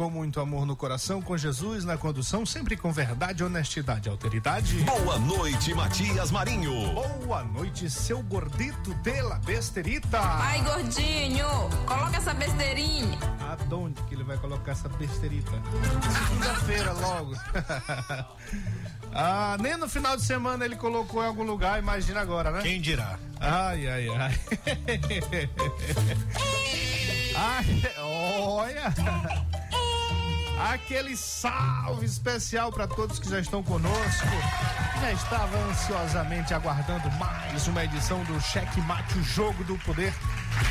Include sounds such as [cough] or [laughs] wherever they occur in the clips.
Com muito amor no coração, com Jesus na condução, sempre com verdade, honestidade e alteridade. Boa noite, Matias Marinho. Boa noite, seu gordito de la besterita. Ai, gordinho, coloca essa besteirinha. Aonde que ele vai colocar essa besterita? Segunda-feira, logo. [laughs] ah, nem no final de semana ele colocou em algum lugar, imagina agora, né? Quem dirá? Ai, ai, ai. [laughs] ai olha! Aquele salve especial para todos que já estão conosco. Já estava ansiosamente aguardando mais uma edição do Cheque Mate, o jogo do poder.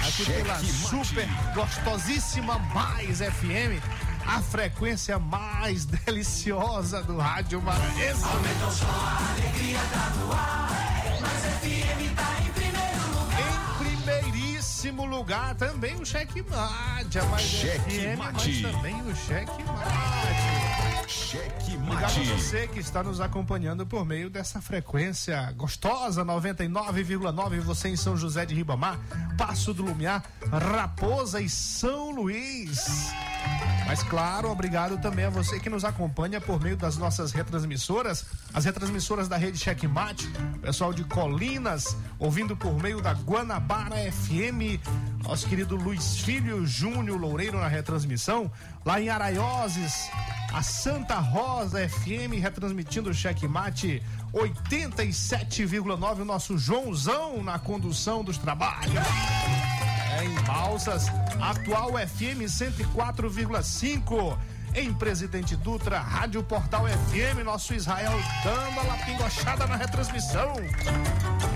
Aqui Cheque pela mate. super gostosíssima Mais FM, a frequência mais deliciosa do rádio maranhense. Aumenta o som, a alegria tá no ar. Mais FM tá primeiríssimo lugar também o Cheque a cheque FM, mas também o Cheque Mate. Cheque Obrigado a você que está nos acompanhando por meio dessa frequência gostosa 99,9 você em São José de Ribamar, Passo do Lumiar, Raposa e São Luís. Mas claro, obrigado também a você que nos acompanha por meio das nossas retransmissoras, as retransmissoras da rede Checkmate, pessoal de Colinas, ouvindo por meio da Guanabara FM, nosso querido Luiz Filho Júnior Loureiro na retransmissão, lá em Araioses, a Santa Rosa FM retransmitindo o Checkmate 87,9, o nosso Joãozão na condução dos trabalhos. Em Balsas, atual FM 104,5. Em Presidente Dutra, Rádio Portal FM, nosso Israel dando a lapingochada na retransmissão.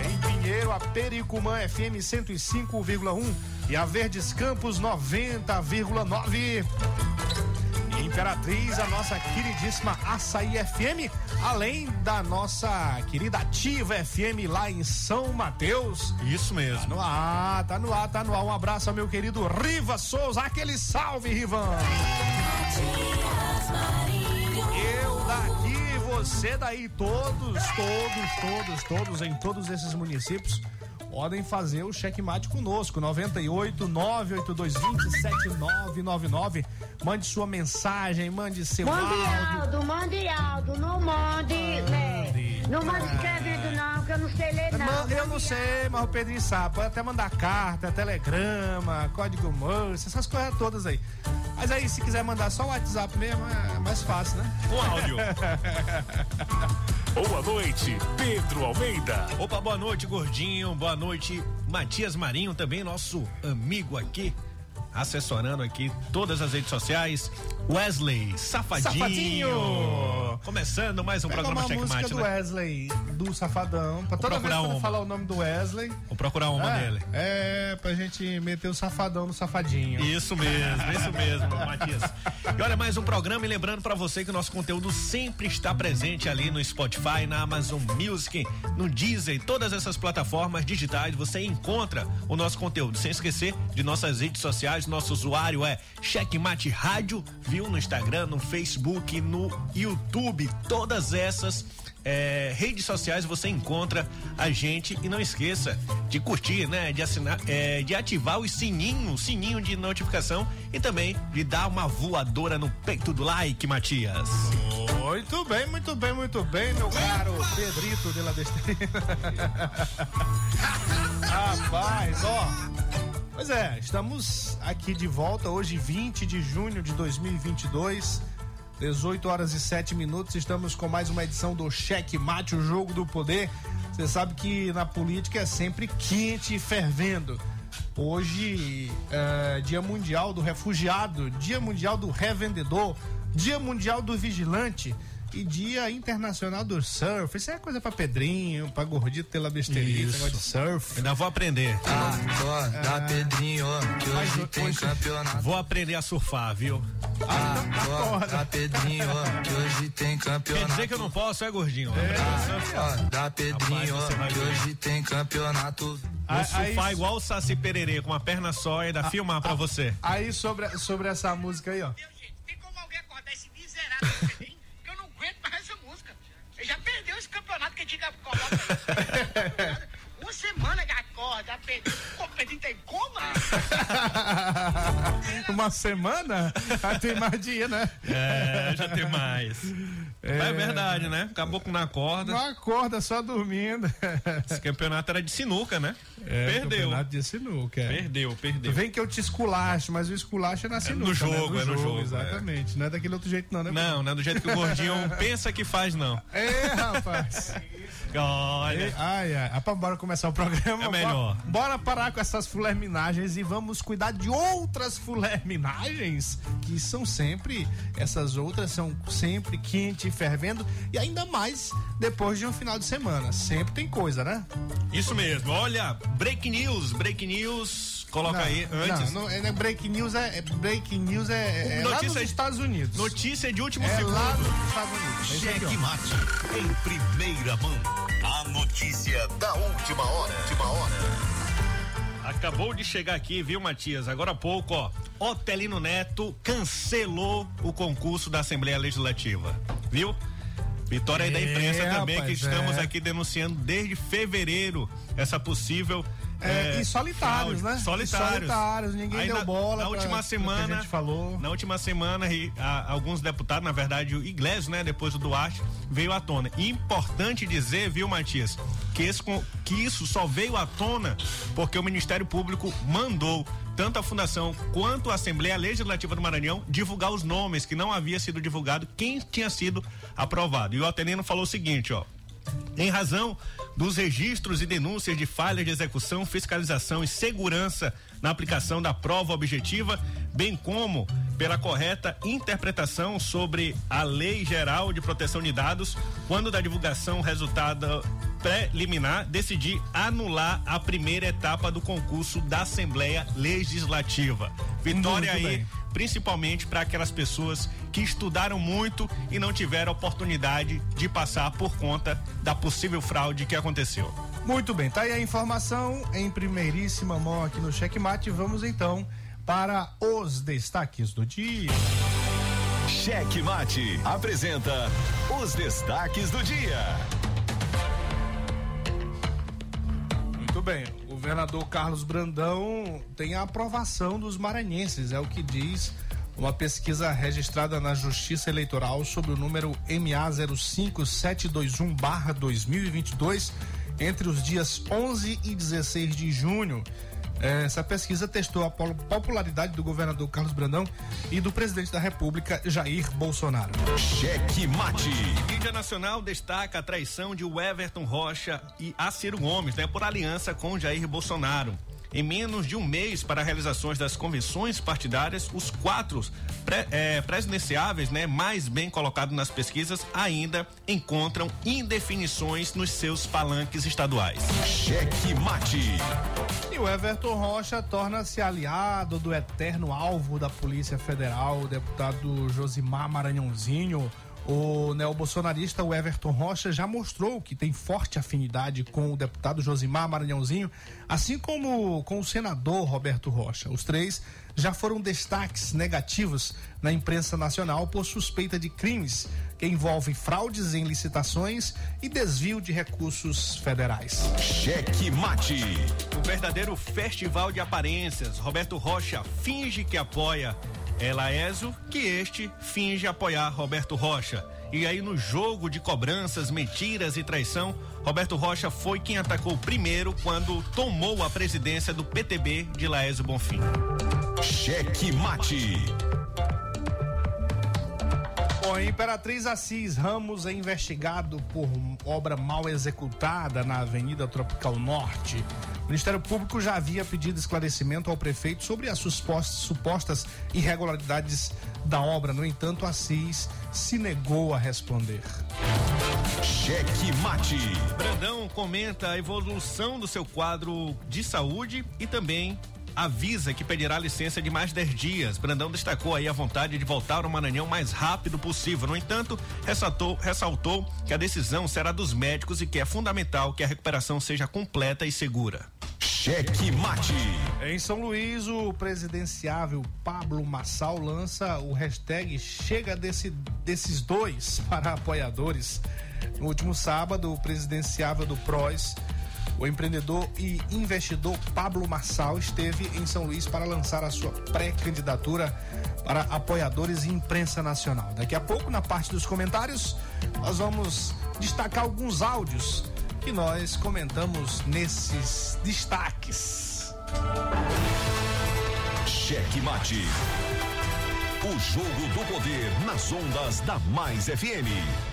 Em Pinheiro, a Pericumã FM 105,1 e a Verdes Campos 90,9. Imperatriz, a nossa queridíssima Açaí FM, além da nossa querida Ativa FM lá em São Mateus. Isso mesmo. Tá no ar, tá no ar, tá no ar. Um abraço ao meu querido Riva Souza, aquele salve, Rivan. Eu daqui, você daí, todos, todos, todos, todos, em todos esses municípios podem fazer o checkmate conosco. 98 98220 7999. Mande sua mensagem, mande seu Mande áudio. Aldo, mande Aldo, não mande, né? Não mande escrevendo não, que eu não sei ler não. Man- eu não Mande sei, mas o Pedrinho sabe. Pode até mandar carta, telegrama, código Morse, essas coisas todas aí. Mas aí, se quiser mandar só o WhatsApp mesmo, é mais fácil, né? Com áudio. [laughs] Boa noite, Pedro Almeida. Opa, boa noite, gordinho. Boa noite, Matias Marinho, também nosso amigo aqui, assessorando aqui todas as redes sociais. Wesley Safadinho. Safadinho. Começando mais um Pega programa uma música Checkmate, do né? Wesley, do Safadão. Pra toda vez que eu falar o nome do Wesley. Vou procurar uma é, dele. É, pra gente meter o Safadão no Safadinho. Isso mesmo, isso mesmo, [laughs] Matias. E olha, mais um programa e lembrando pra você que o nosso conteúdo sempre está presente ali no Spotify, na Amazon Music, no Deezer, todas essas plataformas digitais, você encontra o nosso conteúdo. Sem esquecer de nossas redes sociais, nosso usuário é Checkmate Rádio, viu? No Instagram, no Facebook, no YouTube. YouTube, todas essas é, redes sociais você encontra a gente e não esqueça de curtir, né? De assinar, é, de ativar o sininho, sininho de notificação e também de dar uma voadora no peito do like, Matias. Muito bem, muito bem, muito bem, meu caro Pedrito de la Besteira. [laughs] Rapaz, ó. Pois é, estamos aqui de volta hoje, 20 de junho de 2022. 18 horas e 7 minutos, estamos com mais uma edição do Cheque Mate, o jogo do poder. Você sabe que na política é sempre quente e fervendo. Hoje, é Dia Mundial do Refugiado, Dia Mundial do Revendedor, Dia Mundial do Vigilante e Dia Internacional do Surf. Isso é coisa pra Pedrinho, pra gordito pela besteirinha, negócio de surf. Ainda vou aprender. Acorda, Pedrinho, que hoje Mas tem hoje- campeonato. Vou aprender a surfar, viu? [laughs] Acorda, Pedrinho, que hoje tem Quer campeonato. dizer que eu não posso, é gordinho? Acorda, Pedrinho, Rapaz, você vai que hoje tem campeonato. Vou Aí- surfar aí- igual o Saci Pererê, com uma perna só e ainda filmar pra você. Aí sobre, sobre essa música aí, ó. Meu gente, tem como alguém acordar esse miserável campeonato que a gente coloca aí. [laughs] Uma semana que acorda. Pô, Pedrinho tem como? Uma semana? Ah, tem mais dia, né? É, já tem mais. É. É verdade, né? Caboclo na corda. Não acorda só dormindo. [laughs] Esse campeonato era de sinuca, né? É, Perdeu. campeonato de sinuca. é. Perdeu, perdeu. Vem que eu te esculacho, mas o esculacho é na sinuca. no jogo, né? é no jogo, Exatamente. Não é daquele outro jeito, não, né? Não, não é do jeito que o gordinho [laughs] pensa que faz, não. É, rapaz. Olha. Ai, ai. Rapaz, bora começar o programa. É melhor. Bora, bora parar com essas fulerminagens e vamos cuidar de outras fulerminagens que são sempre, essas outras são sempre quente e fervendo e ainda mais depois de um final de semana. Sempre tem coisa, né? Isso mesmo. Olha, break news, break news. Coloca Não, aí antes. Não, não, é, break news é, é- break news é, é lá Notícia- nos Estados Unidos. Notícia de último É segundo. lá nos Estados Unidos. É Cheque. Mate em primeira mão. A notícia da última hora. Última hora. Acabou de chegar aqui, viu, Matias? Agora há pouco, ó. Otelino Neto cancelou o concurso da Assembleia Legislativa. Viu? Vitória aí da É, imprensa também, rapaz, que estamos é. aqui denunciando desde fevereiro essa possível. É, e solitários, né? Solitários. E solitários, ninguém Aí deu na, bola Na pra- última que semana. a gente falou. Na última semana, e, a- alguns deputados, na verdade, o Iglesias, né? Depois do Duarte, veio à tona. Importante dizer, viu, Matias, que, esse, que isso só veio à tona porque o Ministério Público mandou tanto a Fundação quanto a Assembleia Legislativa do Maranhão divulgar os nomes que não havia sido divulgado, quem tinha sido aprovado. E o Atenino falou o seguinte, ó. Em razão dos registros e denúncias de falhas de execução, fiscalização e segurança na aplicação da prova objetiva, bem como pela correta interpretação sobre a Lei Geral de Proteção de Dados, quando da divulgação resultado preliminar, decidi anular a primeira etapa do concurso da Assembleia Legislativa. Vitória Muito aí bem. Principalmente para aquelas pessoas que estudaram muito e não tiveram oportunidade de passar por conta da possível fraude que aconteceu. Muito bem, tá aí a informação em primeiríssima mão aqui no Checkmate. Vamos então para os destaques do dia. Cheque Mate apresenta os destaques do dia. Muito bem, governador Carlos Brandão tem a aprovação dos maranhenses, é o que diz uma pesquisa registrada na Justiça Eleitoral sobre o número MA 05721-2022 entre os dias 11 e 16 de junho. Essa pesquisa testou a popularidade do governador Carlos Brandão e do presidente da República Jair Bolsonaro. Cheque Mate. Mídia Nacional destaca a traição de Everton Rocha e a Ciro Gomes, né, por aliança com Jair Bolsonaro. Em menos de um mês para realizações das convenções partidárias, os quatro pré, eh, presidenciáveis, né, mais bem colocados nas pesquisas, ainda encontram indefinições nos seus palanques estaduais. Cheque Mate. E o Everton Rocha torna-se aliado do eterno alvo da Polícia Federal, o deputado Josimar Maranhãozinho. O neobolsonarista o Everton Rocha já mostrou que tem forte afinidade com o deputado Josimar Maranhãozinho, assim como com o senador Roberto Rocha. Os três já foram destaques negativos na imprensa nacional por suspeita de crimes que envolve fraudes em licitações e desvio de recursos federais. Cheque Mate. O verdadeiro festival de aparências. Roberto Rocha finge que apoia Elaésio, que este finge apoiar Roberto Rocha. E aí, no jogo de cobranças, mentiras e traição, Roberto Rocha foi quem atacou primeiro quando tomou a presidência do PTB de Laésio Bonfim. Cheque Mate. Bom, a Imperatriz Assis Ramos é investigado por obra mal executada na Avenida Tropical Norte. O Ministério Público já havia pedido esclarecimento ao prefeito sobre as supostas, supostas irregularidades da obra. No entanto, Assis se negou a responder. Cheque Mate. Brandão comenta a evolução do seu quadro de saúde e também avisa que pedirá licença de mais 10 dias. Brandão destacou aí a vontade de voltar ao Maranhão o mais rápido possível. No entanto, ressaltou, ressaltou que a decisão será dos médicos e que é fundamental que a recuperação seja completa e segura. Cheque Mate. Em São Luís, o presidenciável Pablo Massal lança o hashtag Chega desse, desses dois [laughs] para apoiadores. No último sábado, o presidenciável do PROS o empreendedor e investidor Pablo Massal esteve em São Luís para lançar a sua pré-candidatura para apoiadores e imprensa nacional. Daqui a pouco, na parte dos comentários, nós vamos destacar alguns áudios que nós comentamos nesses destaques. Cheque Mate. O jogo do poder nas ondas da Mais FM.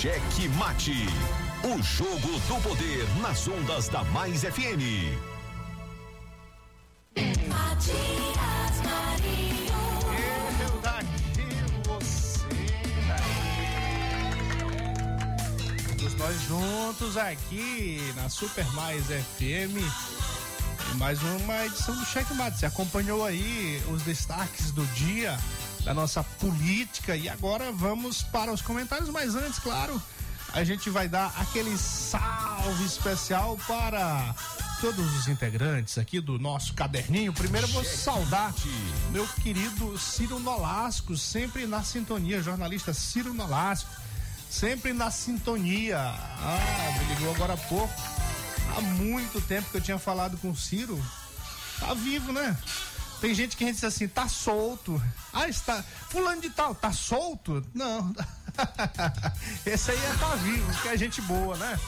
Cheque Mate. O jogo do poder nas ondas da Mais FM. Matias Marinho. Eu daqui, você. Todos nós juntos aqui na Super Mais FM. Mais uma edição do Cheque Mate. Você acompanhou aí os destaques do dia da nossa política e agora vamos para os comentários, mas antes, claro, a gente vai dar aquele salve especial para todos os integrantes aqui do nosso caderninho. Primeiro eu vou saudar meu querido Ciro Nolasco, sempre na sintonia, jornalista Ciro Nolasco, sempre na sintonia. Ah, me ligou agora há pouco. Há muito tempo que eu tinha falado com o Ciro. Tá vivo, né? Tem gente que a gente diz assim, tá solto. Ah, está. Fulano de tal, tá solto? Não. [laughs] Esse aí é tá vivo, que é gente boa, né?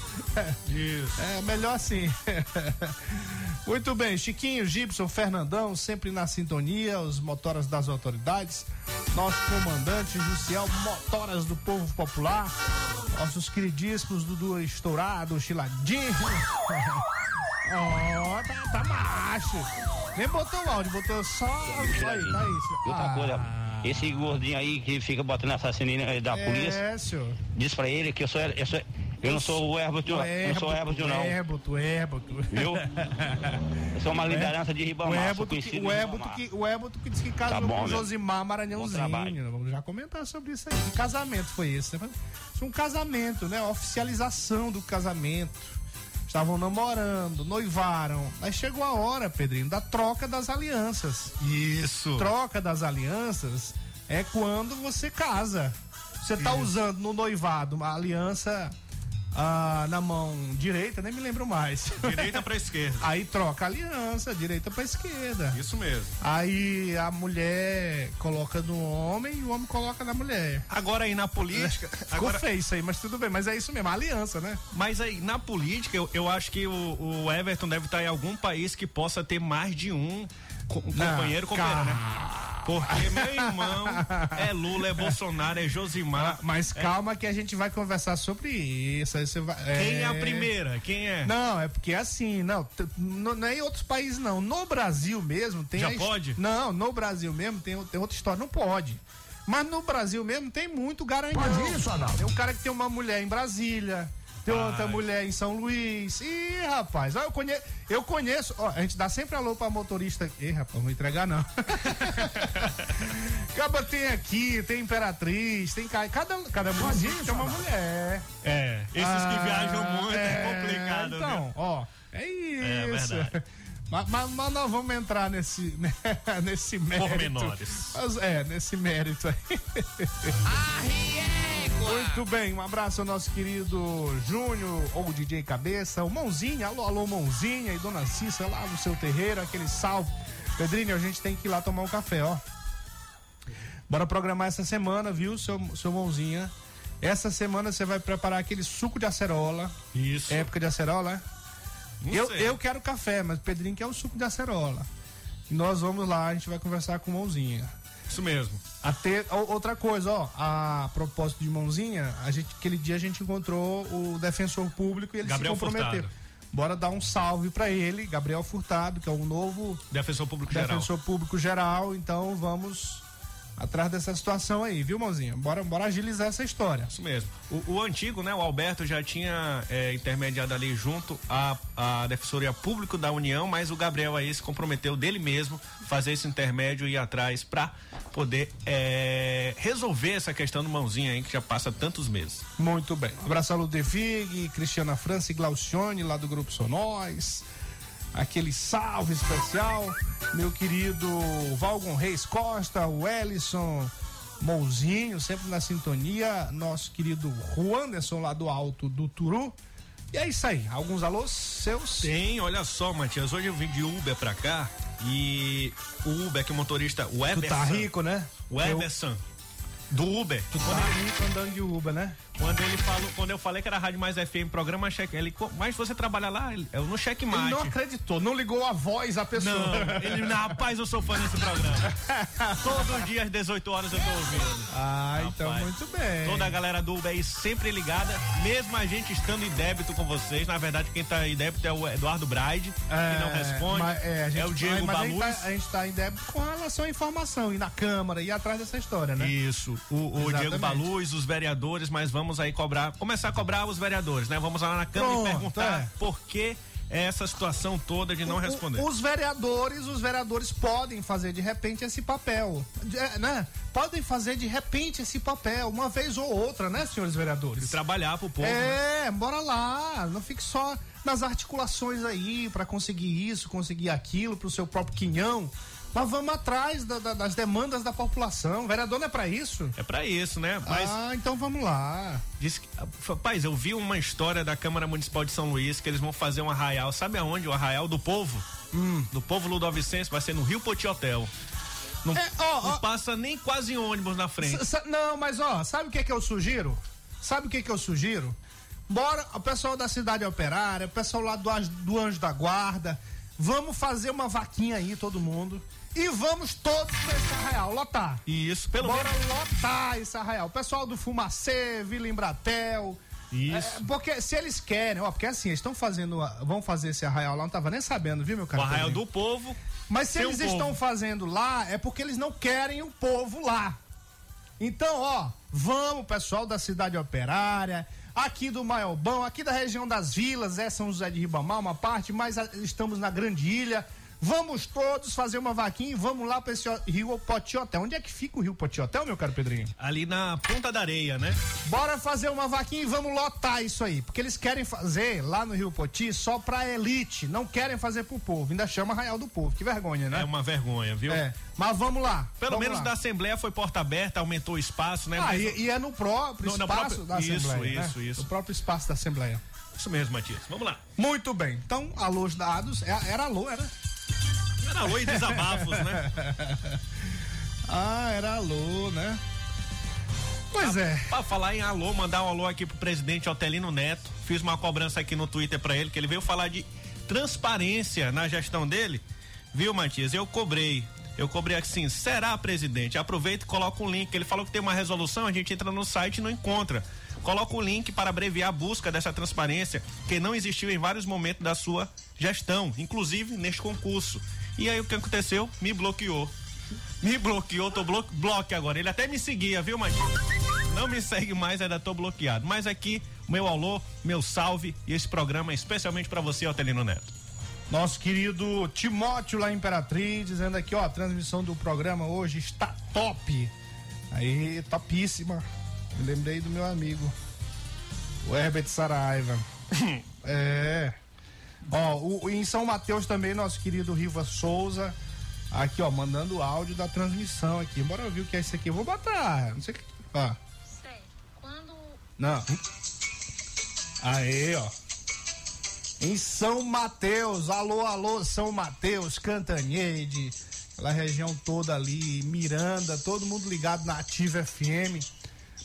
Isso. É melhor assim. [laughs] Muito bem, Chiquinho, Gibson, Fernandão, sempre na sintonia, os motoras das autoridades, nosso comandante Jussiel, motoras do povo popular, nossos queridíssimos Dudu Estourado, Chiladinho. [laughs] Ó, tá, tá macho. Nem botou o áudio, botou só. Aí, tá isso. Outra coisa, esse gordinho aí que fica botando assassino da polícia, É, senhor. diz pra ele que eu sou, eu sou eu não sou o Herbert, não. Eu não sou o Herbert, não. Herboto, Herboto. Viu? Eu sou uma [laughs] liderança de O Ribamar, sou Herboto que, o Ribamar. que, o que disse que casou Tá bom, com o meu. Josimar Maranhãozinho. Vamos já comentar sobre isso aí. Que casamento foi esse? né? Foi um casamento, né? A oficialização do casamento. Estavam namorando, noivaram. Aí chegou a hora, Pedrinho, da troca das alianças. Isso. Troca das alianças é quando você casa. Você tá usando no noivado uma aliança ah, na mão direita, nem me lembro mais. Direita pra esquerda. Aí troca a aliança, direita pra esquerda. Isso mesmo. Aí a mulher coloca no homem e o homem coloca na mulher. Agora aí na política. [laughs] Ficou agora, feio isso aí, mas tudo bem. Mas é isso mesmo, a aliança, né? mas aí na política, eu, eu acho que o, o Everton deve estar em algum país que possa ter mais de um companheiro companheiro, né? Porque meu irmão é Lula, é Bolsonaro, é Josimar. Mas calma que a gente vai conversar sobre isso. Aí você vai, Quem é a primeira? Quem é? Não, é porque assim, não, não, é em outros países não. No Brasil mesmo tem. Já a pode? Não, no Brasil mesmo tem, tem outra história, não pode. Mas no Brasil mesmo tem muito garanhão. Pode isso, Adalto? Tem um cara que tem uma mulher em Brasília. Tem outra mulher em São Luís. Ih, rapaz, ó, eu conheço, eu conheço, ó, a gente dá sempre alô pra motorista. Ih, rapaz, não vou entregar não. [laughs] Acaba tem aqui, tem Imperatriz, tem ca- cada cada município tem uma mulher. É, esses que Ah, viajam muito é, é, complicado, Então, ó, é É isso. verdade. [laughs] mas, mas- mas nós vamos entrar nesse, [laughs] né, nesse mérito. Pormenores. Mas, é, nesse mérito aí. Muito bem, um abraço ao nosso querido Júnior, ou DJ Cabeça, o Mãozinha, alô, alô, Mãozinha e Dona Cissa lá no seu terreiro, aquele salve. Pedrinho, a gente tem que ir lá tomar um café, ó. Bora programar essa semana, viu, seu, seu Mãozinha? Essa semana você vai preparar aquele suco de acerola. Isso. Época de acerola, é? Não Eu, sei. eu quero café, mas o Pedrinho quer o suco de acerola. E nós vamos lá, a gente vai conversar com o Mãozinha. Isso mesmo. Até, outra coisa, ó, a propósito de mãozinha, a gente, aquele dia a gente encontrou o defensor público e ele Gabriel se comprometeu. Furtado. Bora dar um salve pra ele, Gabriel Furtado, que é o novo Defensor Público Geral. defensor público geral. Então vamos atrás dessa situação aí, viu, mãozinha? Bora, bora agilizar essa história. Isso mesmo. O, o antigo, né, o Alberto já tinha é, intermediado ali junto à, à Defensoria Público da União, mas o Gabriel aí se comprometeu dele mesmo fazer esse intermédio e ir atrás para poder é, resolver essa questão do mãozinha aí que já passa tantos meses. Muito bem. Abraço a Ludevig, Cristiana França e Glaucione, lá do Grupo Sonóis. Aquele salve especial, meu querido Valgon Reis Costa, o Ellison Mouzinho, sempre na sintonia. Nosso querido Juanderson, lá do Alto do Turu. E é isso aí. Alguns alôs seus? Tem, olha só, Matias, hoje eu vim de Uber pra cá e o Uber, que o motorista, o Tu Everson. tá rico, né? O Everson, do Uber. Tu tá rico andando de Uber, né? Quando ele falou, quando eu falei que era Rádio Mais FM, programa cheque, ele, "Co- mas você trabalha lá? Eu no checkmate. Ele não acreditou, não ligou a voz à pessoa. Não, ele, não, rapaz, eu sou fã desse programa. [laughs] Todos os dias às 18 horas eu tô ouvindo. Ah, então Rapaz, muito bem. Toda a galera do Uber aí sempre ligada, mesmo a gente estando em débito com vocês. Na verdade, quem tá em débito é o Eduardo Braide, que não responde. mas, é, gente- é o Diego mas a gente tá- A gente tá em débito com relação à informação, e na Câmara, e atrás dessa história, né? Isso, o, o. Diego Baluz, os vereadores, mas vamos aí cobrar, começar a cobrar os vereadores, né? Vamos lá na Câmara Pronto, e perguntar é. por que essa situação toda de não O- responder. Os vereadores, os vereadores podem fazer de repente esse papel, é, né? Podem fazer de repente esse papel, uma vez ou outra, né, senhores vereadores? Trabalhar pro povo. né? É, bora lá, não fique só nas articulações aí pra conseguir isso, conseguir aquilo pro seu próprio quinhão. Mas vamos atrás da- da- das demandas da população. Vereador não é pra isso? É pra isso, né? Mas Ah, então vamos lá. Diz que, rapaz, eu vi uma história da Câmara Municipal de São Luís que eles vão fazer um arraial. Sabe aonde? O arraial do povo? Hum. Do povo Ludovicense vai ser no Rio Poti Hotel. Não, É, ó, não ó. passa nem quase ônibus na frente. Não, mas ó, sabe o que que eu sugiro? Sabe o que que eu sugiro? Bora, o pessoal da cidade operária, o pessoal lá do, do Anjo da Guarda, vamos fazer uma vaquinha aí, todo mundo. E vamos todos pra esse arraial, lotar. Isso, pelo Bora menos. lotar esse arraial. O pessoal do Fumacê, Vila Embratel. Isso. É, porque se eles querem, ó, porque assim, eles estão fazendo, vão fazer esse arraial lá, não tava nem sabendo, viu, meu O cara? arraial Pedrinho? do povo. Mas se eles povo. estão fazendo lá, é porque eles não querem o povo lá. Então, ó, vamos, pessoal da cidade operária, aqui do Maiobão, aqui da região das vilas, é São José de Ribamar, uma parte, mas estamos na Grande Ilha. Vamos todos fazer uma vaquinha e vamos lá para esse Rio Poti Hotel. Onde é que fica o Rio Poti Hotel, meu caro Pedrinho? Ali na Ponta da Areia, né? Bora fazer uma vaquinha e vamos lotar isso aí. Porque eles querem fazer lá no Rio Poti só pra elite. Não querem fazer pro povo. Ainda chama Arraial do Povo. Que vergonha, né? É uma vergonha, viu? É. Mas vamos lá. Pelo vamos menos lá. da Assembleia foi porta aberta, aumentou o espaço, né? Ah, Mas- e, e é no próprio No- no espaço próprio- da Isso, Assembleia. isso, né? isso. No próprio espaço da Assembleia. Isso mesmo, Matias. Vamos lá. Muito bem. Então, alôs dados. É- Era alô, era? Era alô e desabafos, né? [laughs] Ah, era alô, né? Pois é. Pra falar em alô, mandar um alô aqui pro presidente Otelino Neto. Fiz uma cobrança aqui no Twitter pra ele, que ele veio falar de transparência na gestão dele. Viu, Matias? Eu cobrei. Eu cobrei assim, será, presidente? Aproveita e coloca um link. Ele falou que tem uma resolução, a gente entra no site e não encontra. Coloca o link para abreviar a busca dessa transparência, que não existiu em vários momentos da sua gestão, inclusive neste concurso. E aí o que aconteceu? Me bloqueou. Me bloqueou, tô blo bloque agora. Ele até me seguia, viu, Matias? Não me segue mais, ainda tô bloqueado. Mas aqui, meu alô, meu salve e esse programa é especialmente para você, Otelino Neto. Nosso querido Timóteo lá Imperatriz, dizendo aqui, ó, a transmissão do programa hoje está top. Aí, topíssima. Lembrei do meu amigo, o Herbert Saraiva. [laughs] é. Ó, o, o- em São Mateus também, nosso querido Riva Souza, aqui, ó, mandando áudio da transmissão aqui. Bora ouvir o que é isso aqui. Eu vou botar, não sei o que. Ó. Não. Aê, ó. Em São Mateus, alô, alô, São Mateus, Cantanhede, aquela região toda ali, Miranda, todo mundo ligado na Ativa FM,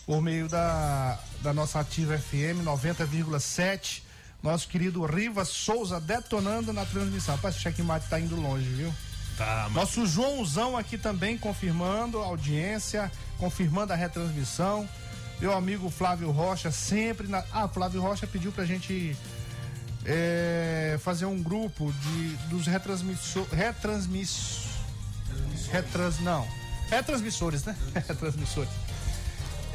por meio da, da nossa Ativa FM 90,7. Nosso querido Riva Souza detonando na transmissão. Rapaz, esse checkmate tá indo longe, viu? Tá, Nosso Joãozão aqui também confirmando a audiência, confirmando a retransmissão. Meu amigo Flávio Rocha sempre na. Ah, Flávio Rocha pediu pra gente é, fazer um grupo de dos retransmissores. Retransmiss. Retrans. Não. Retransmissores, né? [laughs] Retransmissores.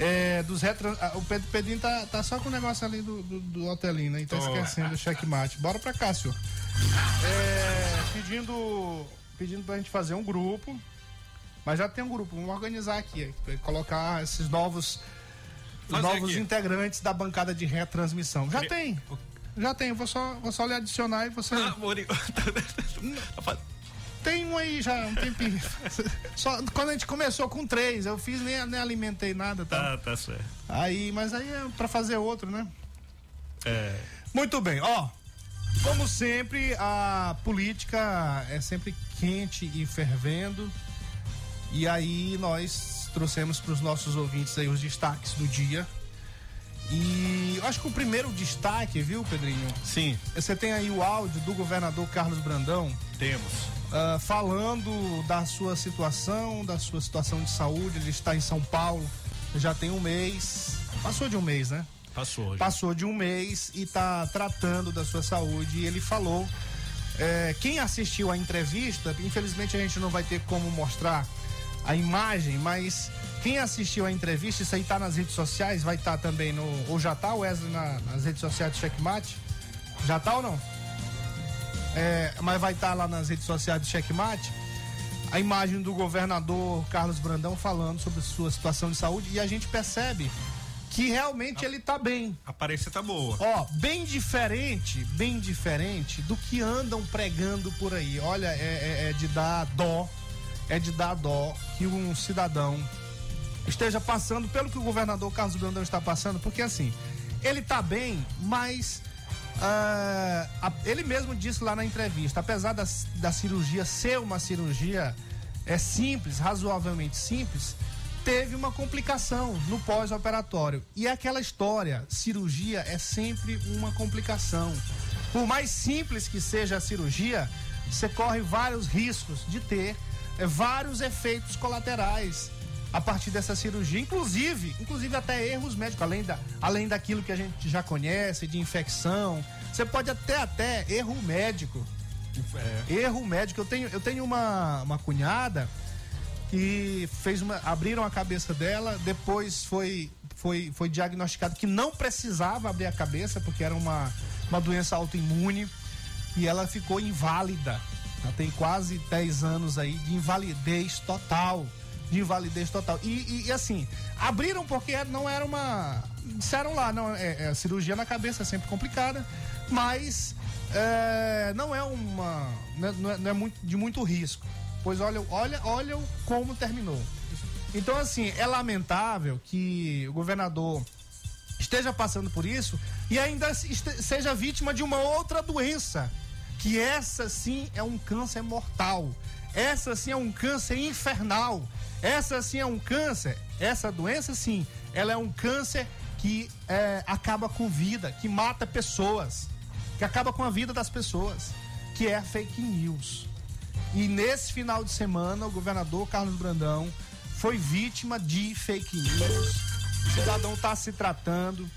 É, dos retran... ah, O Pedro Pedrinho tá, tá só com o negócio ali do, do, do hotelinho, né? E tá esquecendo o checkmate. Bora pra cá, senhor. É, pedindo, pedindo pra gente fazer um grupo. Mas já tem um grupo, vamos organizar aqui. pra colocar esses novos, Fazer novos aqui. integrantes da bancada de retransmissão. Já tem. Já tem, vou só, vou só lhe adicionar e você. Ah, Mori- [laughs] Tem um aí já, um tempinho. [laughs] Só, quando a gente começou com três, eu fiz, nem, nem alimentei nada. Tá? Tá, tá certo. Aí, mas aí é pra fazer outro, né? É. Muito bem, ó. Como sempre, a política é sempre quente e fervendo. E aí nós trouxemos para os nossos ouvintes aí os destaques do dia. E eu acho que o primeiro destaque, viu, Pedrinho? Sim. Você tem aí o áudio do governador Carlos Brandão. Temos. Ah, falando da sua situação, da sua situação de saúde. Ele está em São Paulo já tem um mês. Passou de um mês, né? Passou. já. Passou de um mês e está tratando da sua saúde. E ele falou. é, quem assistiu a entrevista, infelizmente a gente não vai ter como mostrar a imagem, mas quem assistiu a entrevista, isso aí tá nas redes sociais, vai estar também no. Ou já tá, Wesley, na- nas redes sociais do Checkmate? Já tá ou não? É, mas vai estar lá nas redes sociais do Checkmate a imagem do governador Carlos Brandão falando sobre sua situação de saúde e a gente percebe que realmente ele tá bem. A aparência tá boa. Ó, bem diferente, bem diferente do que andam pregando por aí. Olha, é, é- é de dar dó, é de dar dó que um cidadão esteja passando pelo que o governador Carlos Brandão está passando, porque assim, ele tá bem, mas ah, ele mesmo disse lá na entrevista, apesar da, da cirurgia ser uma cirurgia é simples, razoavelmente simples, teve uma complicação no pós-operatório. E é aquela história, cirurgia é sempre uma complicação. Por mais simples que seja a cirurgia, você corre vários riscos de ter eh, vários efeitos colaterais a partir dessa cirurgia, inclusive, inclusive até erros médicos, além, da, além daquilo que a gente já conhece, de infecção. Você pode até até erro médico. Erro médico. Eu tenho, eu tenho uma, uma cunhada que fez uma. abriram a cabeça dela, depois foi, foi, foi diagnosticado que não precisava abrir a cabeça, porque era uma, uma doença autoimune, e ela ficou inválida. Ela tem quase 10 anos aí de invalidez total. De invalidez total. E, e- e, assim, abriram porque não era uma. Disseram lá, não, é, é, cirurgia na cabeça é sempre complicada, mas é, não é uma. Não é, não é- é muito, de muito risco. Pois olha, olha, olha como terminou. Então, assim, é lamentável que o governador esteja passando por isso e ainda seja vítima de uma outra doença, que essa sim é um câncer mortal. Essa sim é um câncer infernal. Essa sim é um câncer. Essa doença sim, ela é um câncer que é, acaba com vida, que mata pessoas, que acaba com a vida das pessoas, que é a fake news. E nesse final de semana, o governador Carlos Brandão foi vítima de fake news. O cidadão está se tratando,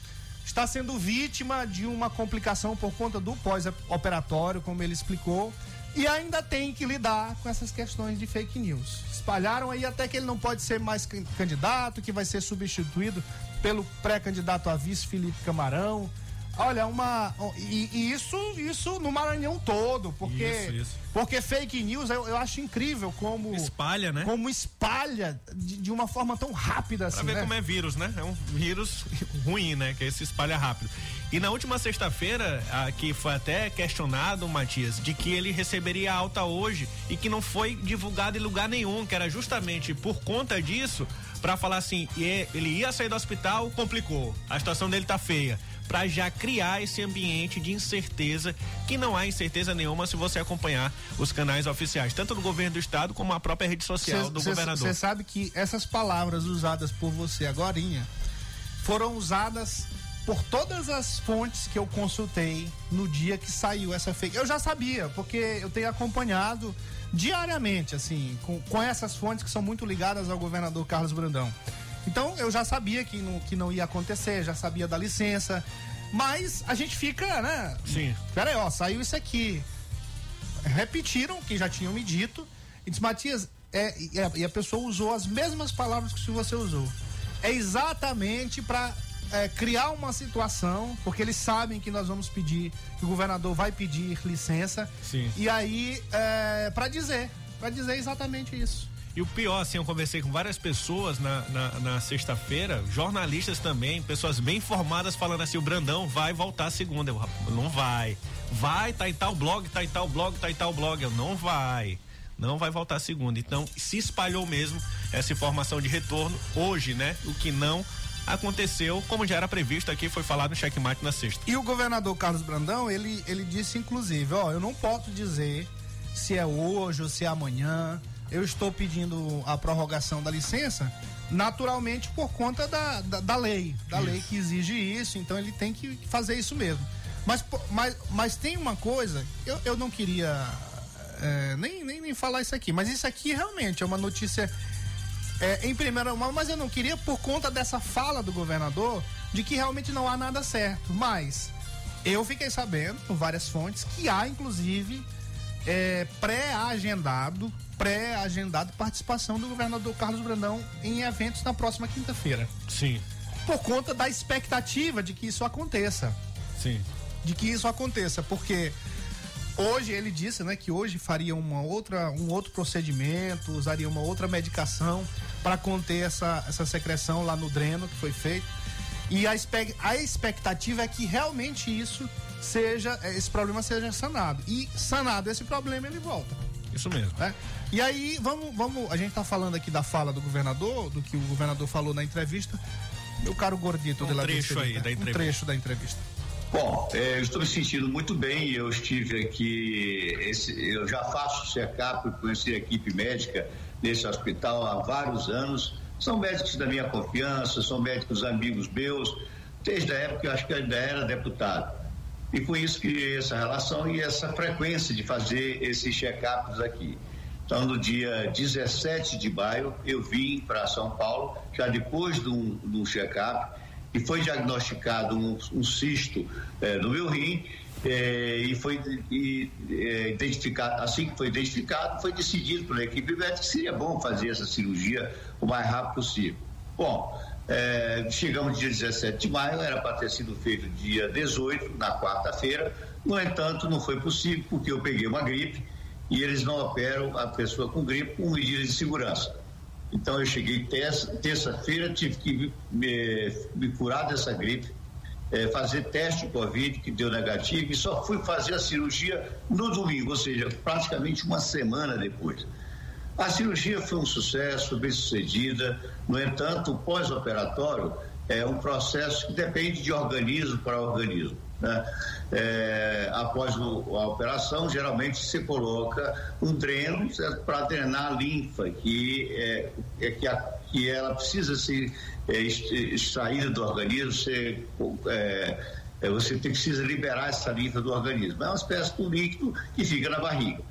está sendo vítima de uma complicação por conta do pós-operatório, como ele explicou, e ainda tem que lidar com essas questões de fake news. Espalharam aí até que ele não pode ser mais can- candidato, que vai ser substituído pelo pré-candidato a vice Felipe Camarão. Olha, uma. E, e isso, isso no Maranhão todo, porque. Isso, isso. Porque fake news eu, eu acho incrível como. Espalha, né? Como espalha de, de uma forma tão rápida Pra assim. ver né? como é vírus, né? É um vírus [laughs] ruim, né? Que se espalha rápido. E na última sexta-feira, que foi até questionado, Matias, de que ele receberia alta hoje e que não foi divulgado em lugar nenhum, que era justamente por conta disso, pra falar assim, ele ia sair do hospital, complicou. A situação dele tá feia. Pra já criar esse ambiente de incerteza, que não há incerteza nenhuma se você acompanhar os canais oficiais, tanto do governo do estado como a própria rede social do governador. Você sabe que essas palavras usadas por você agorinha foram usadas por todas as fontes que eu consultei no dia que saiu essa fake. Eu já sabia, porque eu tenho acompanhado diariamente, assim, com, com essas fontes que são muito ligadas ao governador Carlos Brandão. Então eu já sabia que não, que não ia acontecer, já sabia da licença, mas a gente fica, né? Sim. Pera aí, ó, saiu isso aqui repetiram o que já tinham me dito e disse, Matias, é, e, a, e a pessoa usou as mesmas palavras que você usou. É exatamente para criar uma situação, porque eles sabem que nós vamos pedir, que o governador vai pedir licença. Sim. E aí, é, para dizer, para dizer exatamente isso. E o pior, assim, eu conversei com várias pessoas na, na, na sexta-feira, jornalistas também, pessoas bem informadas, falando assim: o Brandão vai voltar segunda. Eu, "Rapaz, não vai. Vai, tá em tal blog, tá em tal blog, tá em tal blog. Eu, não vai. Não vai voltar segunda. Então, se espalhou mesmo essa informação de retorno hoje, né? O que não aconteceu, como já era previsto aqui, foi falado no checkmate na sexta. E o governador Carlos Brandão, ele, ele disse inclusive, ó, eu não posso dizer se é hoje ou se é amanhã. Eu estou pedindo a prorrogação da licença, naturalmente por conta da, da, da lei, da lei que exige isso, então ele tem que fazer isso mesmo. Mas, mas, mas tem uma coisa, eu, eu não queria é, nem, nem, nem falar isso aqui, mas isso aqui realmente é uma notícia é, em primeira mão, mas eu não queria por conta dessa fala do governador de que realmente não há nada certo. Mas eu fiquei sabendo, por várias fontes, que há inclusive é, pré-agendado, pré-agendado participação do governador Carlos Brandão em eventos na próxima quinta-feira. Sim, Por conta da expectativa de que isso aconteça sim. de que isso aconteça, porque hoje ele disse, né, que hoje faria uma outra, um outro procedimento, usaria uma outra medicação para conter essa, essa secreção lá no dreno que foi feito. E a, a expectativa é que realmente isso seja, esse problema seja sanado. E sanado esse problema, ele volta. Isso mesmo. né? E aí, vamos, vamos, a gente tá falando aqui da fala do governador, do que o governador falou na entrevista. Meu caro gordito Um de lá trecho aí da Um entrevista. trecho da entrevista. Bom, é, eu estou me sentindo muito bem. Eu estive aqui, esse- eu já faço check-up, conheci a equipe médica nesse hospital há vários anos. São médicos da minha confiança, são médicos amigos meus, desde a época que eu acho que eu ainda era deputado. E com isso que essa relação e essa frequência de fazer esses check-ups aqui. Então, no dia 17 de maio, eu vim para São Paulo, já depois de um, um check-up, e foi diagnosticado um, um cisto eh, no meu rim, eh, e foi e, eh, identificado, assim que foi identificado, foi decidido pela equipe médica que seria bom fazer essa cirurgia o mais rápido possível. Bom, eh, chegamos dia 17 de maio, era para ter sido feito dia 18, na quarta-feira, no entanto, não foi possível, porque eu peguei uma gripe e eles não operam a pessoa com gripe com medidas de segurança. Então eu cheguei terça- terça-feira, tive que me, me curar dessa gripe, eh, fazer teste de Covid, que deu negativo, e só fui fazer a cirurgia no domingo, ou seja, praticamente uma semana depois. A cirurgia foi um sucesso, bem sucedida, no entanto, o pós-operatório é um processo que depende de organismo para organismo. né? É, após o- a operação, geralmente se coloca um dreno para drenar a linfa, que, é, é que, a- que ela precisa ser é, do organismo, ser, é, é, você precisa liberar essa linfa do organismo. É uma espécie de líquido que fica na barriga.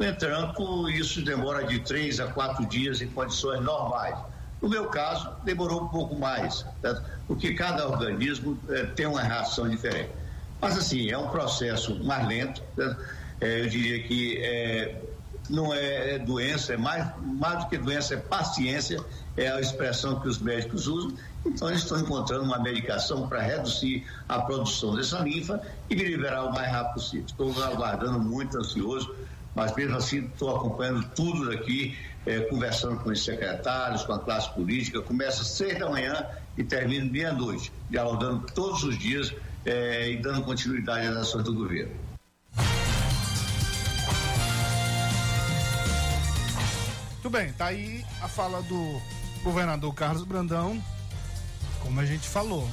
No entanto, isso demora de três a quatro dias em condições normais. No meu caso, demorou um pouco mais, certo? porque cada organismo eh, tem uma reação diferente. Mas, assim, é um processo mais lento. Eh, eu diria que eh, não é doença, é mais, mais do que doença, é paciência, é a expressão que os médicos usam. Então, eles estão encontrando uma medicação para reduzir a produção dessa linfa e liberar o mais rápido possível. Estou aguardando muito ansioso, mas mesmo assim estou acompanhando tudo daqui, eh, conversando com os secretários, com a classe política. Começa às seis da manhã e termina meia-noite, dialogando todos os dias eh, e dando continuidade às ações do governo. Muito bem, tá aí a fala do governador Carlos Brandão, como a gente falou.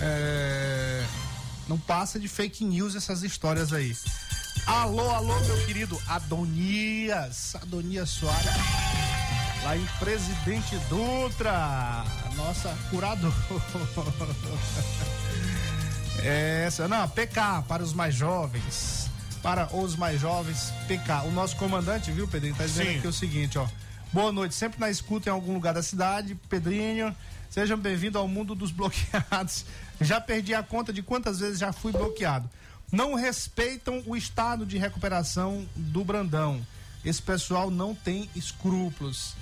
É, Não passa de fake news essas histórias aí. Alô, alô, meu querido Adonias, Adonias Soares, lá em Presidente Dutra, nossa curador. [laughs] Essa, não, PK para os mais jovens. Para os mais jovens, PK. O nosso comandante, viu, Pedrinho, tá dizendo Sim. aqui o seguinte, ó. Boa noite, sempre na escuta em algum lugar da cidade. Pedrinho, sejam bem-vindos ao mundo dos bloqueados. [laughs] Já perdi a conta de quantas vezes já fui bloqueado. Não respeitam o estado de recuperação do Brandão. Esse pessoal não tem escrúpulos.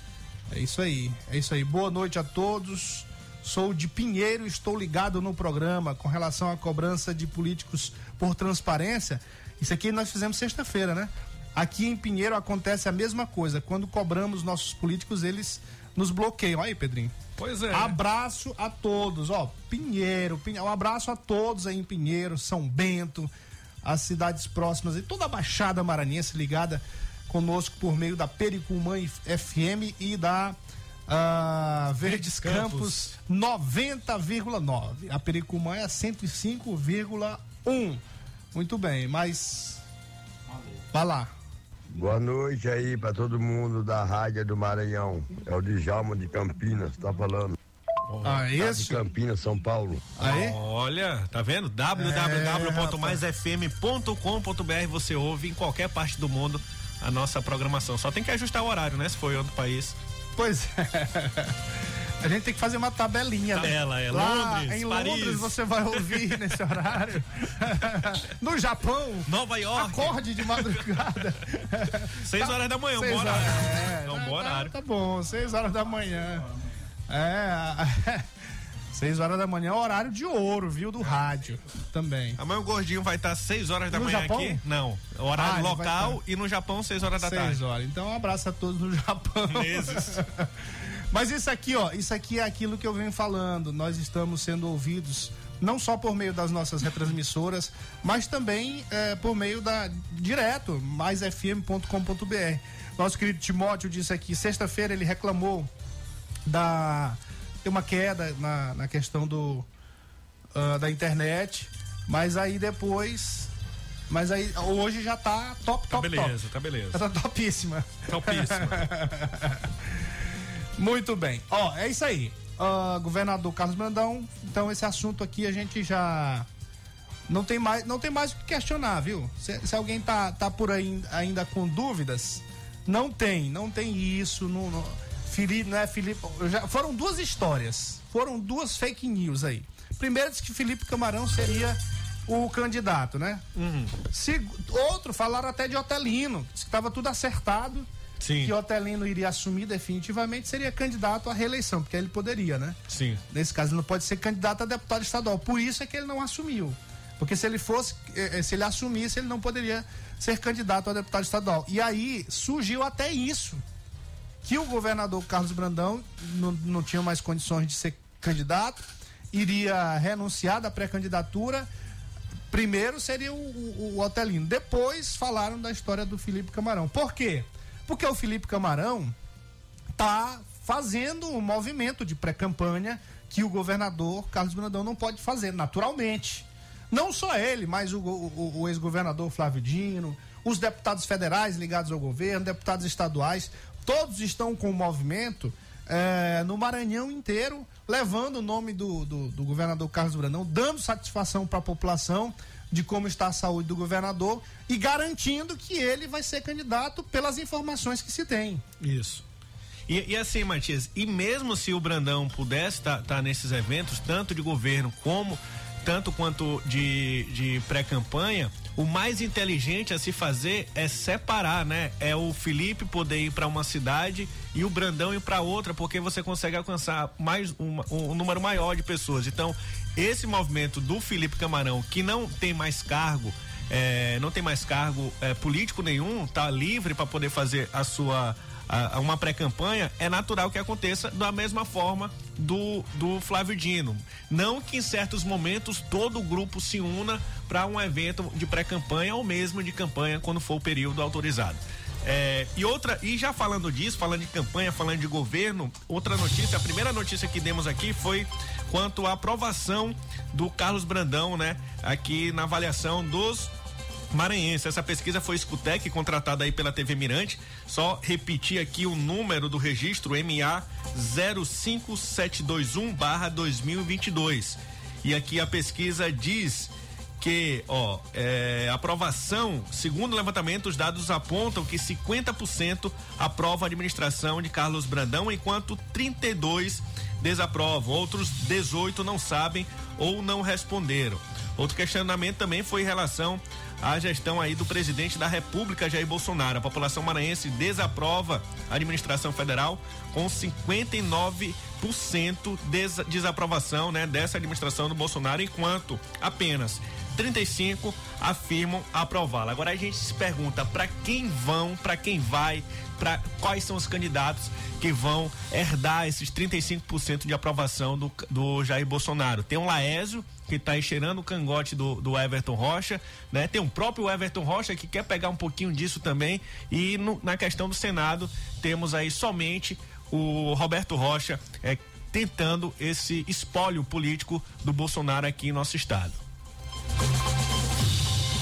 É isso aí, é isso aí. Boa noite a todos. Sou de Pinheiro, estou ligado no programa com relação à cobrança de políticos por transparência. Isso aqui nós fizemos sexta-feira, né? Aqui em Pinheiro acontece a mesma coisa. Quando cobramos nossos políticos, eles nos bloqueiam. Aí, Pedrinho. Pois é. Abraço a todos, ó. Pinheiro, Pinheiro, um abraço a todos aí em Pinheiro, São Bento, as cidades próximas e toda a Baixada Maranhense ligada conosco por meio da Pericumã FM e da ah, Verdes Campos 90,9. A Pericumã é 105,1. Muito bem, mas vai lá. Boa noite aí pra todo mundo da Rádio do Maranhão. É o Djalma de Campinas, tá falando. Ah, Tá esse? Campinas, São Paulo. Olha, tá vendo? www.maisfm.com.br você ouve em qualquer parte do mundo a nossa programação. Só tem que ajustar o horário, né? Se for em outro país. Pois é. [laughs] A gente tem que fazer uma tabelinha, Tabela, né? é. Lá Londres, em Paris. Londres você vai ouvir [laughs] nesse horário. [laughs] No Japão, Nova York. acorde de madrugada. [laughs] Seis horas da manhã, um Seis bom horário. é, É um tá- bom tá- horário. Tá bom, seis horas da manhã. É. Seis horas da manhã é horário de ouro, viu? Do rádio também. Amanhã o gordinho vai estar 6 horas da No manhã Japão? aqui. Não, Ah, horário vai local e no Japão 6 horas da Seis tarde. horas. Então, um abraço a todos no Japão. Meses. Mas isso aqui, ó, isso aqui é aquilo que eu venho falando. Nós estamos sendo ouvidos não só por meio das nossas retransmissoras, mas também eh, por meio da direto maisfm.com.br. Nosso querido Timóteo disse aqui, sexta-feira ele reclamou da tem uma queda na, na questão do ah, da internet, mas aí depois, mas aí hoje já tá top, Tá top, beleza, top. tá beleza. Já tá topíssima. Topíssima. [laughs] Muito bem. Ó, é isso aí. Ah, governador Carlos Brandão. Então esse assunto aqui a gente já não tem mais, não tem mais o que questionar, viu? Se, se alguém tá, tá por aí ainda com dúvidas, não tem, não tem isso, não, não Felipe, não é Felipe, já foram duas histórias, foram duas fake news aí. Primeiro diz que Felipe Camarão seria o candidato, né? Se, outro falaram até de Otelino, disse que estava tudo acertado. Sim. Que Otelino iria assumir definitivamente, seria candidato à reeleição, porque ele poderia, né? Sim. Nesse caso, ele não pode ser candidato a deputado estadual. Por isso é que ele não assumiu. Porque se ele fosse, eh, eh, se ele assumisse, ele não poderia ser candidato a deputado estadual. E aí surgiu até isso. Que o governador Carlos Brandão não, não tinha mais condições de ser candidato, iria renunciar da pré-candidatura. Primeiro seria o, o, o Otelino. Depois falaram da história do Felipe Camarão. Por quê? Porque o Felipe Camarão tá fazendo um movimento de pré-campanha que o governador Carlos Brandão não pode fazer, naturalmente. Não só ele, mas o, o, o ex-governador Flávio Dino, os deputados federais ligados ao governo, deputados estaduais, todos estão com o movimento eh, no Maranhão inteiro, levando o nome do, do, do governador Carlos Brandão, dando satisfação para a população de como está a saúde do governador e garantindo que ele vai ser candidato pelas informações que se tem. Isso. E, e assim, Matias, e mesmo se o Brandão pudesse estar tá, tá nesses eventos, tanto de governo como tanto quanto de, de pré-campanha, o mais inteligente a se fazer é separar, né? É o Felipe poder ir para uma cidade e o Brandão ir para outra, porque você consegue alcançar mais um, um, número maior de pessoas. Então, esse movimento do Felipe Camarão, que não tem mais cargo, é, não tem mais cargo é, político nenhum, tá livre para poder fazer a sua a, uma pré-campanha, é natural que aconteça da mesma forma do, do Flávio Dino. Não que em certos momentos todo o grupo se una para um evento de pré-campanha ou mesmo de campanha quando for o período autorizado. É, e outra, e já falando disso, falando de campanha, falando de governo, outra notícia, a primeira notícia que demos aqui foi quanto à aprovação do Carlos Brandão, né? Aqui na avaliação dos maranhense. Essa pesquisa foi Escutec, contratada aí pela TV Mirante. Só repetir aqui o número do registro MA 05721 barra 2022. E aqui a pesquisa diz que, ó, é, aprovação, segundo levantamento, os dados apontam que 50% aprova a administração de Carlos Brandão, enquanto 32 desaprovam. Outros 18 não sabem ou não responderam. Outro questionamento também foi em relação à gestão aí do presidente da República, Jair Bolsonaro. A população maranhense desaprova a administração federal com 59% de desaprovação né, dessa administração do Bolsonaro, enquanto apenas 35 afirmam aprová-la. Agora a gente se pergunta para quem vão, para quem vai, para quais são os candidatos que vão herdar esses 35% de aprovação do, do Jair Bolsonaro. Tem um Laésio que está cheirando o cangote do, do Everton Rocha, né? Tem o próprio Everton Rocha que quer pegar um pouquinho disso também e no, na questão do Senado temos aí somente o Roberto Rocha é, tentando esse espólio político do Bolsonaro aqui em nosso estado.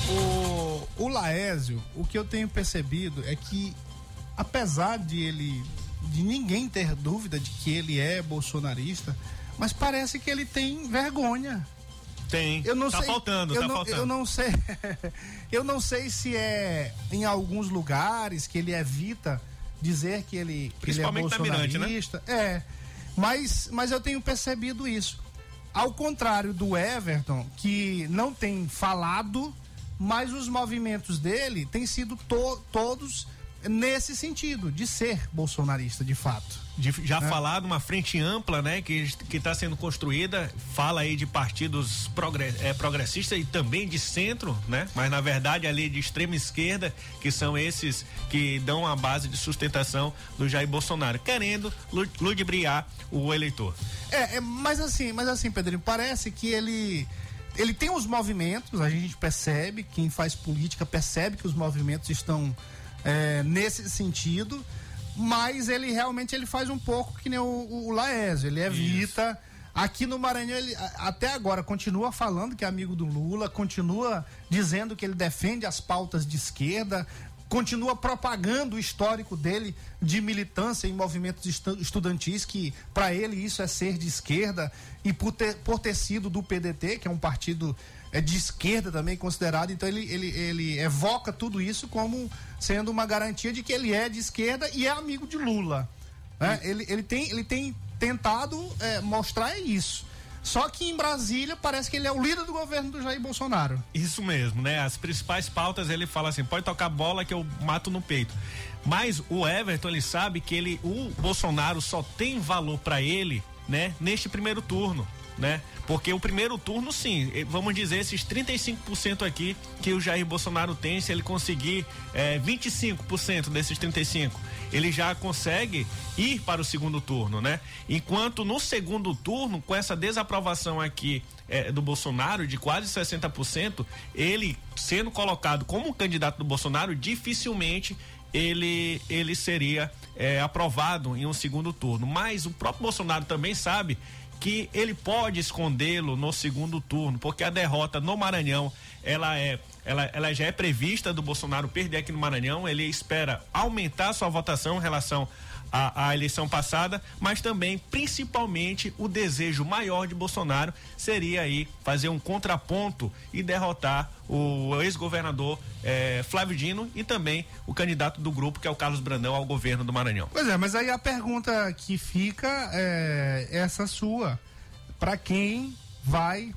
O, o Laésio, o que eu tenho percebido é que, apesar de ele, de ninguém ter dúvida de que ele é bolsonarista, mas parece que ele tem vergonha. Tem. Eu não tá sei, faltando, eu tá não, faltando. Eu não sei. [laughs] eu não sei se é em alguns lugares que ele evita dizer que ele, que ele é Mirante, né? bolsonarista. É. Mas, mas eu tenho percebido isso. Ao contrário do Everton, que não tem falado, mas os movimentos dele têm sido to- todos nesse sentido, de ser bolsonarista, de fato. De já né? falar de uma frente ampla, né, que que está sendo construída, fala aí de partidos progre- eh, progressistas e também de centro, né? Mas na verdade ali de extrema esquerda, que são esses que dão a base de sustentação do Jair Bolsonaro, querendo lu- ludibriar o eleitor. É, é, mas assim, mas assim, Pedrinho, parece que ele ele tem os movimentos, a gente percebe, quem faz política percebe que os movimentos estão é, nesse sentido, mas ele realmente ele faz um pouco que nem o, o Laésio, ele evita. Aqui no Maranhão, ele até agora continua falando que é amigo do Lula, continua dizendo que ele defende as pautas de esquerda, continua propagando o histórico dele de militância em movimentos estu- estudantis, que para ele isso é ser de esquerda, e por ter, por ter sido do PDT, que é um partido é, de esquerda também considerado, então ele, ele, ele evoca tudo isso como sendo uma garantia de que ele é de esquerda e é amigo de Lula. né? Ele, ele, tem, ele tem tentado é, mostrar isso. Só que em Brasília parece que ele é o líder do governo do Jair Bolsonaro. Isso mesmo, né? As principais pautas ele fala assim: pode tocar bola que eu mato no peito. Mas o Everton ele sabe que ele, o Bolsonaro só tem valor para ele, né? Neste primeiro turno. Né? Porque o primeiro turno, sim, eh, vamos dizer, esses 35% aqui que o Jair Bolsonaro tem, se ele conseguir eh, 25% desses 35%, ele já consegue ir para o segundo turno, né? Enquanto no segundo turno, com essa desaprovação aqui eh, do Bolsonaro de quase 60%, ele sendo colocado como candidato do Bolsonaro, dificilmente ele, ele seria eh, aprovado em um segundo turno. Mas o próprio Bolsonaro também sabe que ele pode escondê-lo no segundo turno, porque a derrota no Maranhão, ela é ela, ela já é prevista do Bolsonaro perder aqui no Maranhão, ele espera aumentar sua votação em relação à, à eleição passada, mas também, principalmente, o desejo maior de Bolsonaro seria aí fazer um contraponto e derrotar o ex-governador eh, Flávio Dino e também o candidato do grupo, que é o Carlos Brandão, ao governo do Maranhão. Pois é, mas aí a pergunta que fica é essa sua. Para quem vai,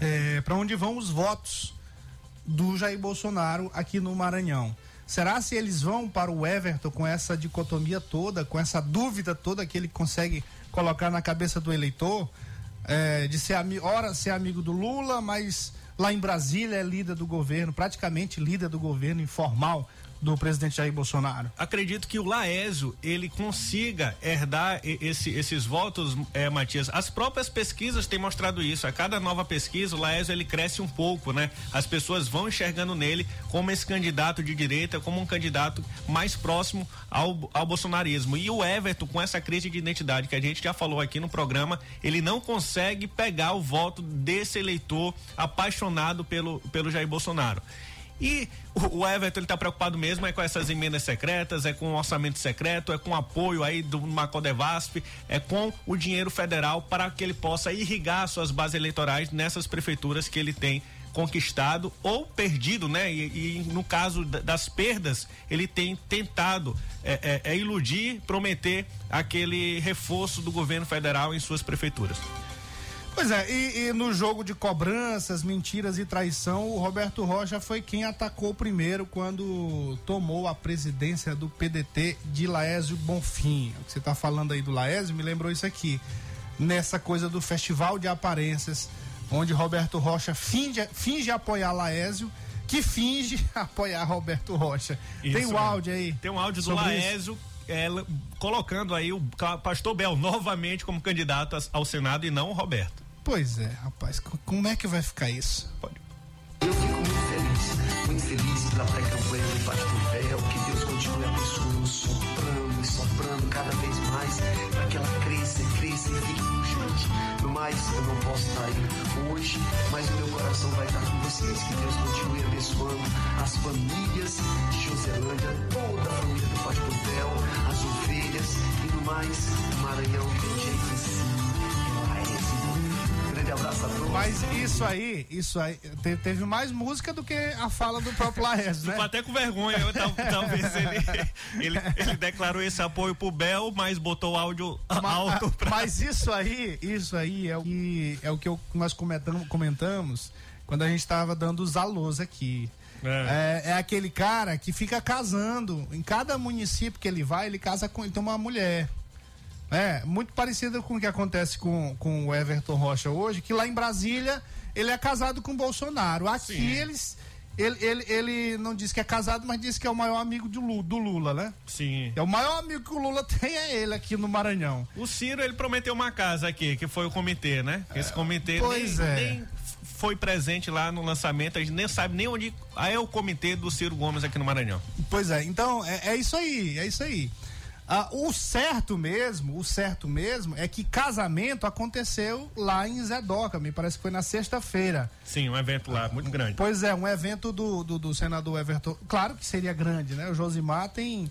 é, para onde vão os votos do Jair Bolsonaro aqui no Maranhão? Será se eles vão para o Everton com essa dicotomia toda, com essa dúvida toda que ele consegue colocar na cabeça do eleitor, é, de ser ora ser amigo do Lula, mas lá em Brasília é líder do governo, praticamente líder do governo informal do presidente Jair Bolsonaro? acredito que o Laésio ele consiga herdar esse- esses votos, é, Matias. As próprias pesquisas têm mostrado isso. A cada nova pesquisa, o Laésio ele cresce um pouco, né? As pessoas vão enxergando nele como esse candidato de direita, como um candidato mais próximo ao, ao bolsonarismo. E o Everton, com essa crise de identidade que a gente já falou aqui no programa, ele não consegue pegar o voto desse eleitor apaixonado pelo, pelo Jair Bolsonaro. E o Everton ele tá preocupado mesmo é com essas emendas secretas, é com o orçamento secreto, é com apoio aí do Macodevasp, é com o dinheiro federal para que ele possa irrigar suas bases eleitorais nessas prefeituras que ele tem conquistado ou perdido, né? E, e no caso da- das perdas, ele tem tentado é, é, é iludir, prometer aquele reforço do governo federal em suas prefeituras. Pois é, e, e no jogo de cobranças, mentiras e traição, o Roberto Rocha foi quem atacou primeiro quando tomou a presidência do PDT de Laésio Bonfim. O que você está falando aí do Laésio me lembrou isso aqui. Nessa coisa do Festival de Aparências, onde Roberto Rocha finge, finge apoiar Laésio, que finge [laughs] apoiar Roberto Rocha. Tem Isso o mesmo. áudio aí? Tem um áudio do? Laésio é, colocando aí o pastor Bel novamente como candidato ao Senado e não o Roberto. Pois é, rapaz, co- como é que vai ficar isso? Eu fico muito feliz, muito feliz pela pré-campanha do Pastor Bel, que Deus continue abençoando, soprando e soprando cada vez mais, para que ela cresça, cresça e fique pujante. No mais, eu não posso estar aí hoje, mas o meu coração vai estar com vocês. Que Deus continue abençoando as famílias de Joselândia, toda a família do Pastor Bel, as ovelhas e no mais, o Maranhão tem jeito abraço a todos. Mas isso aí, isso aí, te- teve mais música do que a fala do próprio Laércio, né? [laughs] Ficou até com vergonha, eu, tal- talvez ele, [laughs] ele, ele declarou esse apoio pro Bel, mas botou o áudio alto pra... Mas isso aí, isso aí é o que, é o que eu- nós comentamos, comentamos quando a gente estava dando os alôs aqui. É. é aquele cara que fica casando. Em cada município que ele vai, ele casa com então uma mulher. É, muito parecido com o que acontece com, com o Everton Rocha hoje, que lá em Brasília ele é casado com o Bolsonaro. Aqui Sim. eles. Ele, ele, ele não diz que é casado, mas diz que é o maior amigo do Lula, do Lula, né? Sim. É o maior amigo que o Lula [laughs] tem é ele aqui no Maranhão. O Ciro, ele prometeu uma casa aqui, que foi o comitê, né? Esse comitê pois nem, é. nem foi presente lá no lançamento, a gente nem sabe nem onde aí é o comitê do Ciro Gomes aqui no Maranhão. Pois é, então é, é isso aí, é isso aí. Ah, o certo mesmo, o certo mesmo é que casamento aconteceu lá em Zedoca, me parece que foi na sexta-feira. Sim, um evento lá muito grande. Pois é, um evento do, do, do senador Everton. Claro que seria grande, né? O Josimar tem.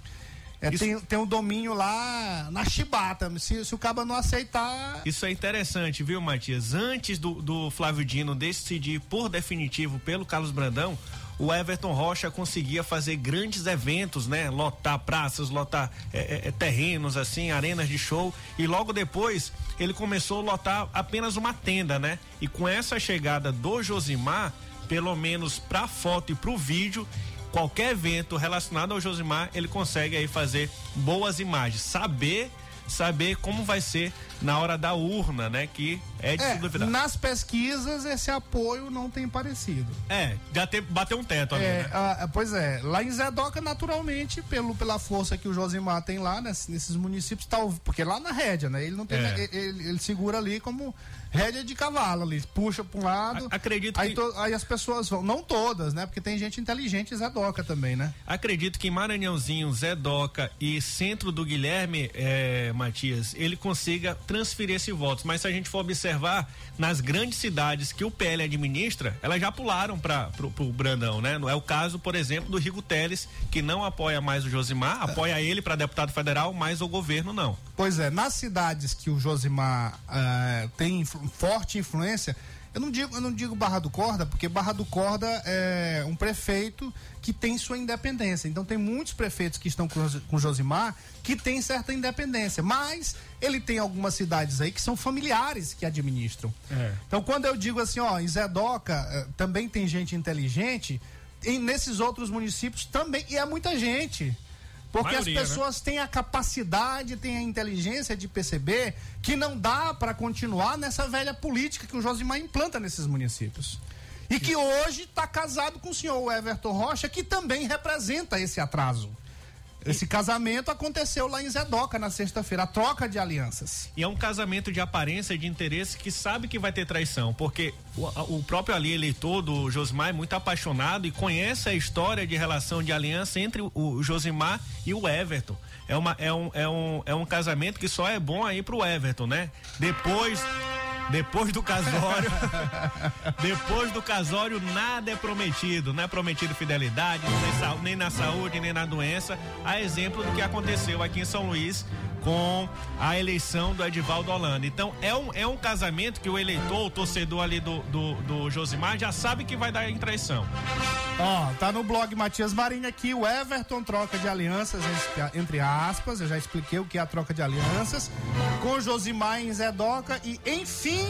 é, Isso- tem, tem um domínio lá na chibata. Se, se o caba não aceitar. Isso é interessante, viu, Matias? Antes do, do Flávio Dino decidir por definitivo pelo Carlos Brandão, o Everton Rocha conseguia fazer grandes eventos, né? Lotar praças, lotar é, é, terrenos, assim, arenas de show. E logo depois ele começou a lotar apenas uma tenda, né? E com essa chegada do Josimar, pelo menos pra foto e pro vídeo, qualquer evento relacionado ao Josimar, ele consegue aí fazer boas imagens. Saber saber como vai ser na hora da urna, né? Que é de É, se duvidar. nas pesquisas esse apoio não tem parecido. É, já te, bateu um teto ali, É, né? ah, pois é, lá em Zedoca, naturalmente, pelo, pela força que o Josimar tem lá ness- nesses municípios, tal, porque lá na rédea, né? Ele não tem. É. Ele, ele segura ali como rédea de cavalo ali, puxa para um lado. acredito aí, que- to- aí as pessoas vão, não todas, né? Porque tem gente inteligente em Zedoca também, né? Acredito que em Maranhãozinho, Zé Doca e centro do Guilherme é, Matias, ele consiga transferir esse voto. Mas se a gente for observar, nas grandes cidades que o PL administra, elas já pularam para o Brandão, né? Não é o caso, por exemplo, do Rigo Teles, que não apoia mais o Josimar, apoia ele para deputado federal, mas o governo não. Pois é, nas cidades que o Josimar eh, tem influ- forte influência, eu não digo, eu não digo Barra do Corda, porque Barra do Corda é um prefeito que tem sua independência. Então tem muitos prefeitos que estão com, com Josimar que tem certa independência, mas ele tem algumas cidades aí que são familiares que administram. Então, quando eu digo assim, ó, em Zedoca eh, também tem gente inteligente, e nesses outros municípios também, e é muita gente. Porque Maioria, né? as pessoas têm a capacidade, têm a inteligência de perceber que não dá para continuar nessa velha política que o Josimar implanta nesses municípios. E que hoje está casado com o senhor Everton Rocha, que também representa esse atraso. Esse casamento aconteceu lá em Zedoca na sexta-feira, a troca de alianças. E é um casamento de aparência de interesse que sabe que vai ter traição, porque o, o próprio ali eleitor do Josimar é muito apaixonado e conhece a história de relação de aliança entre o, o Josimar e o Everton. É, uma, é, um, é, um, é um casamento que só é bom aí pro Everton, né? Depois. Depois do casório, [laughs] depois do casório nada é prometido, não é prometido fidelidade, nem, na saúde, nem na doença, a exemplo do que aconteceu aqui em São Luís com a eleição do Edivaldo Holanda. Então é um, é um casamento que o eleitor, o torcedor ali do, do, do Josimar já sabe que vai dar em traição. Ó, tá no blog Matias Marinho aqui, o Everton troca de alianças, entre- aspas, eu já expliquei o que é a troca de alianças, com Josimar em Zedoca e enfim,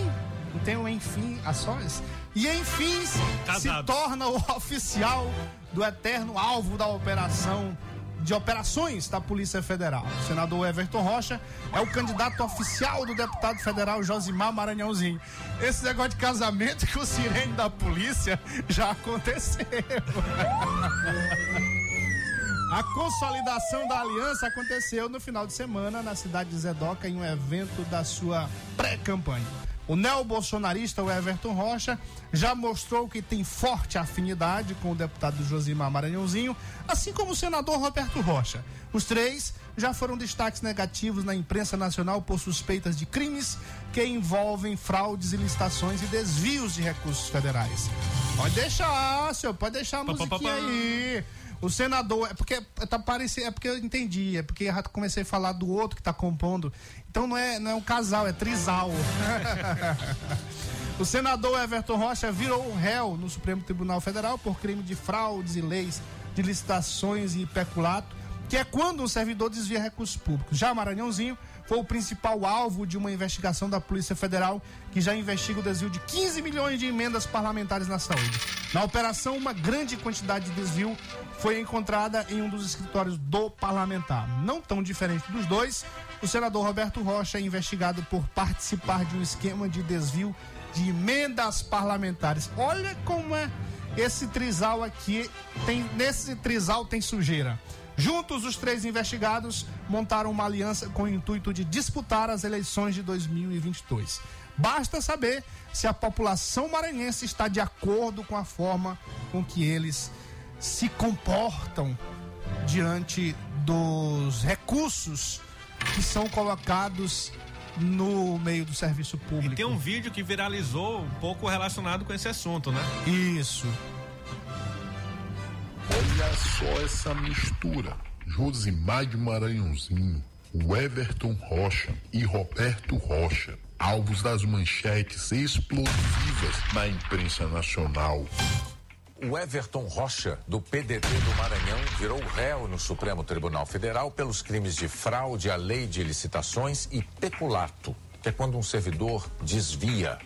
não tem um enfim a sós, e enfim se Casados. torna o [laughs] oficial do eterno alvo da operação de operações da Polícia Federal. O senador Everton Rocha é o candidato oficial do deputado federal Josimar Maranhãozinho. Esse negócio de casamento [laughs] com o sirene da polícia já aconteceu. A consolidação da aliança aconteceu no final de semana na cidade de Zedoca em um evento da sua pré-campanha. O neobolsonarista, Everton Rocha, já mostrou que tem forte afinidade com o deputado Josimar Maranhãozinho, assim como o senador Roberto Rocha. Os três já foram destaques negativos na imprensa nacional por suspeitas de crimes que envolvem fraudes e licitações e desvios de recursos federais. Pode deixar, senhor, pode deixar a musiquinha aí. O senador, é porque tá parecendo, é porque eu entendi, é porque eu comecei a falar do outro que tá compondo. Então não é, não é um casal, é trisal. [laughs] o senador Everton Rocha virou réu no Supremo Tribunal Federal por crime de fraudes e leis de licitações e peculato, que é quando um servidor desvia recursos públicos. Já Maranhãozinho foi o principal alvo de uma investigação da Polícia Federal, que já investiga o desvio de 15 milhões de emendas parlamentares na saúde. Na operação, uma grande quantidade de desvio foi encontrada em um dos escritórios do parlamentar. Não tão diferente dos dois, o senador Roberto Rocha é investigado por participar de um esquema de desvio de emendas parlamentares. Olha como é esse trisal aqui tem nesse trisal tem sujeira. Juntos, os três investigados montaram uma aliança com o intuito de disputar as eleições de 2022. Basta saber se a população maranhense está de acordo com a forma com que eles se comportam diante dos recursos que são colocados no meio do serviço público. E tem um vídeo que viralizou um pouco relacionado com esse assunto, né? Isso. Olha só essa mistura. Josimar de Maranhãozinho, o Everton Rocha e Roberto Rocha, alvos das manchetes explosivas na imprensa nacional. O Everton Rocha, do PDT do Maranhão, virou réu no Supremo Tribunal Federal pelos crimes de fraude à lei de licitações e peculato, que é quando um servidor desvia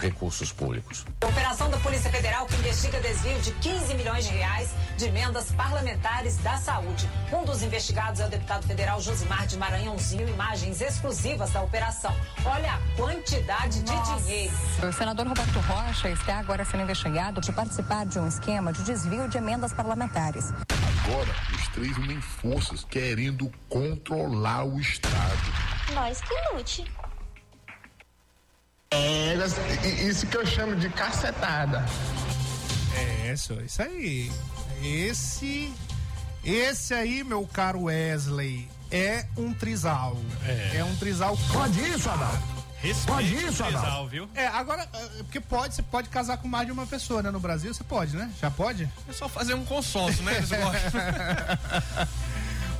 recursos públicos. Operação da Polícia Federal que investiga desvio de 15 milhões de reais de emendas parlamentares da saúde. Um dos investigados é o deputado federal Josimar de Maranhãozinho. Imagens exclusivas da operação. Olha a quantidade de dinheiro. O senador Roberto Rocha está agora sendo investigado de participar de um esquema de desvio de emendas parlamentares. Agora, os três unem forças querendo controlar o Estado. Nós que lute. É, isso que eu chamo de cacetada. É, isso, isso aí. Esse. Esse aí, meu caro Wesley, é um trisal. É, um trisal. Pode isso, Adalto? Pode isso, Adalto? viu? É, agora, é, porque pode, você pode casar com mais de uma pessoa, né? No Brasil você pode, né? Já pode? É só fazer um consórcio, né? [laughs]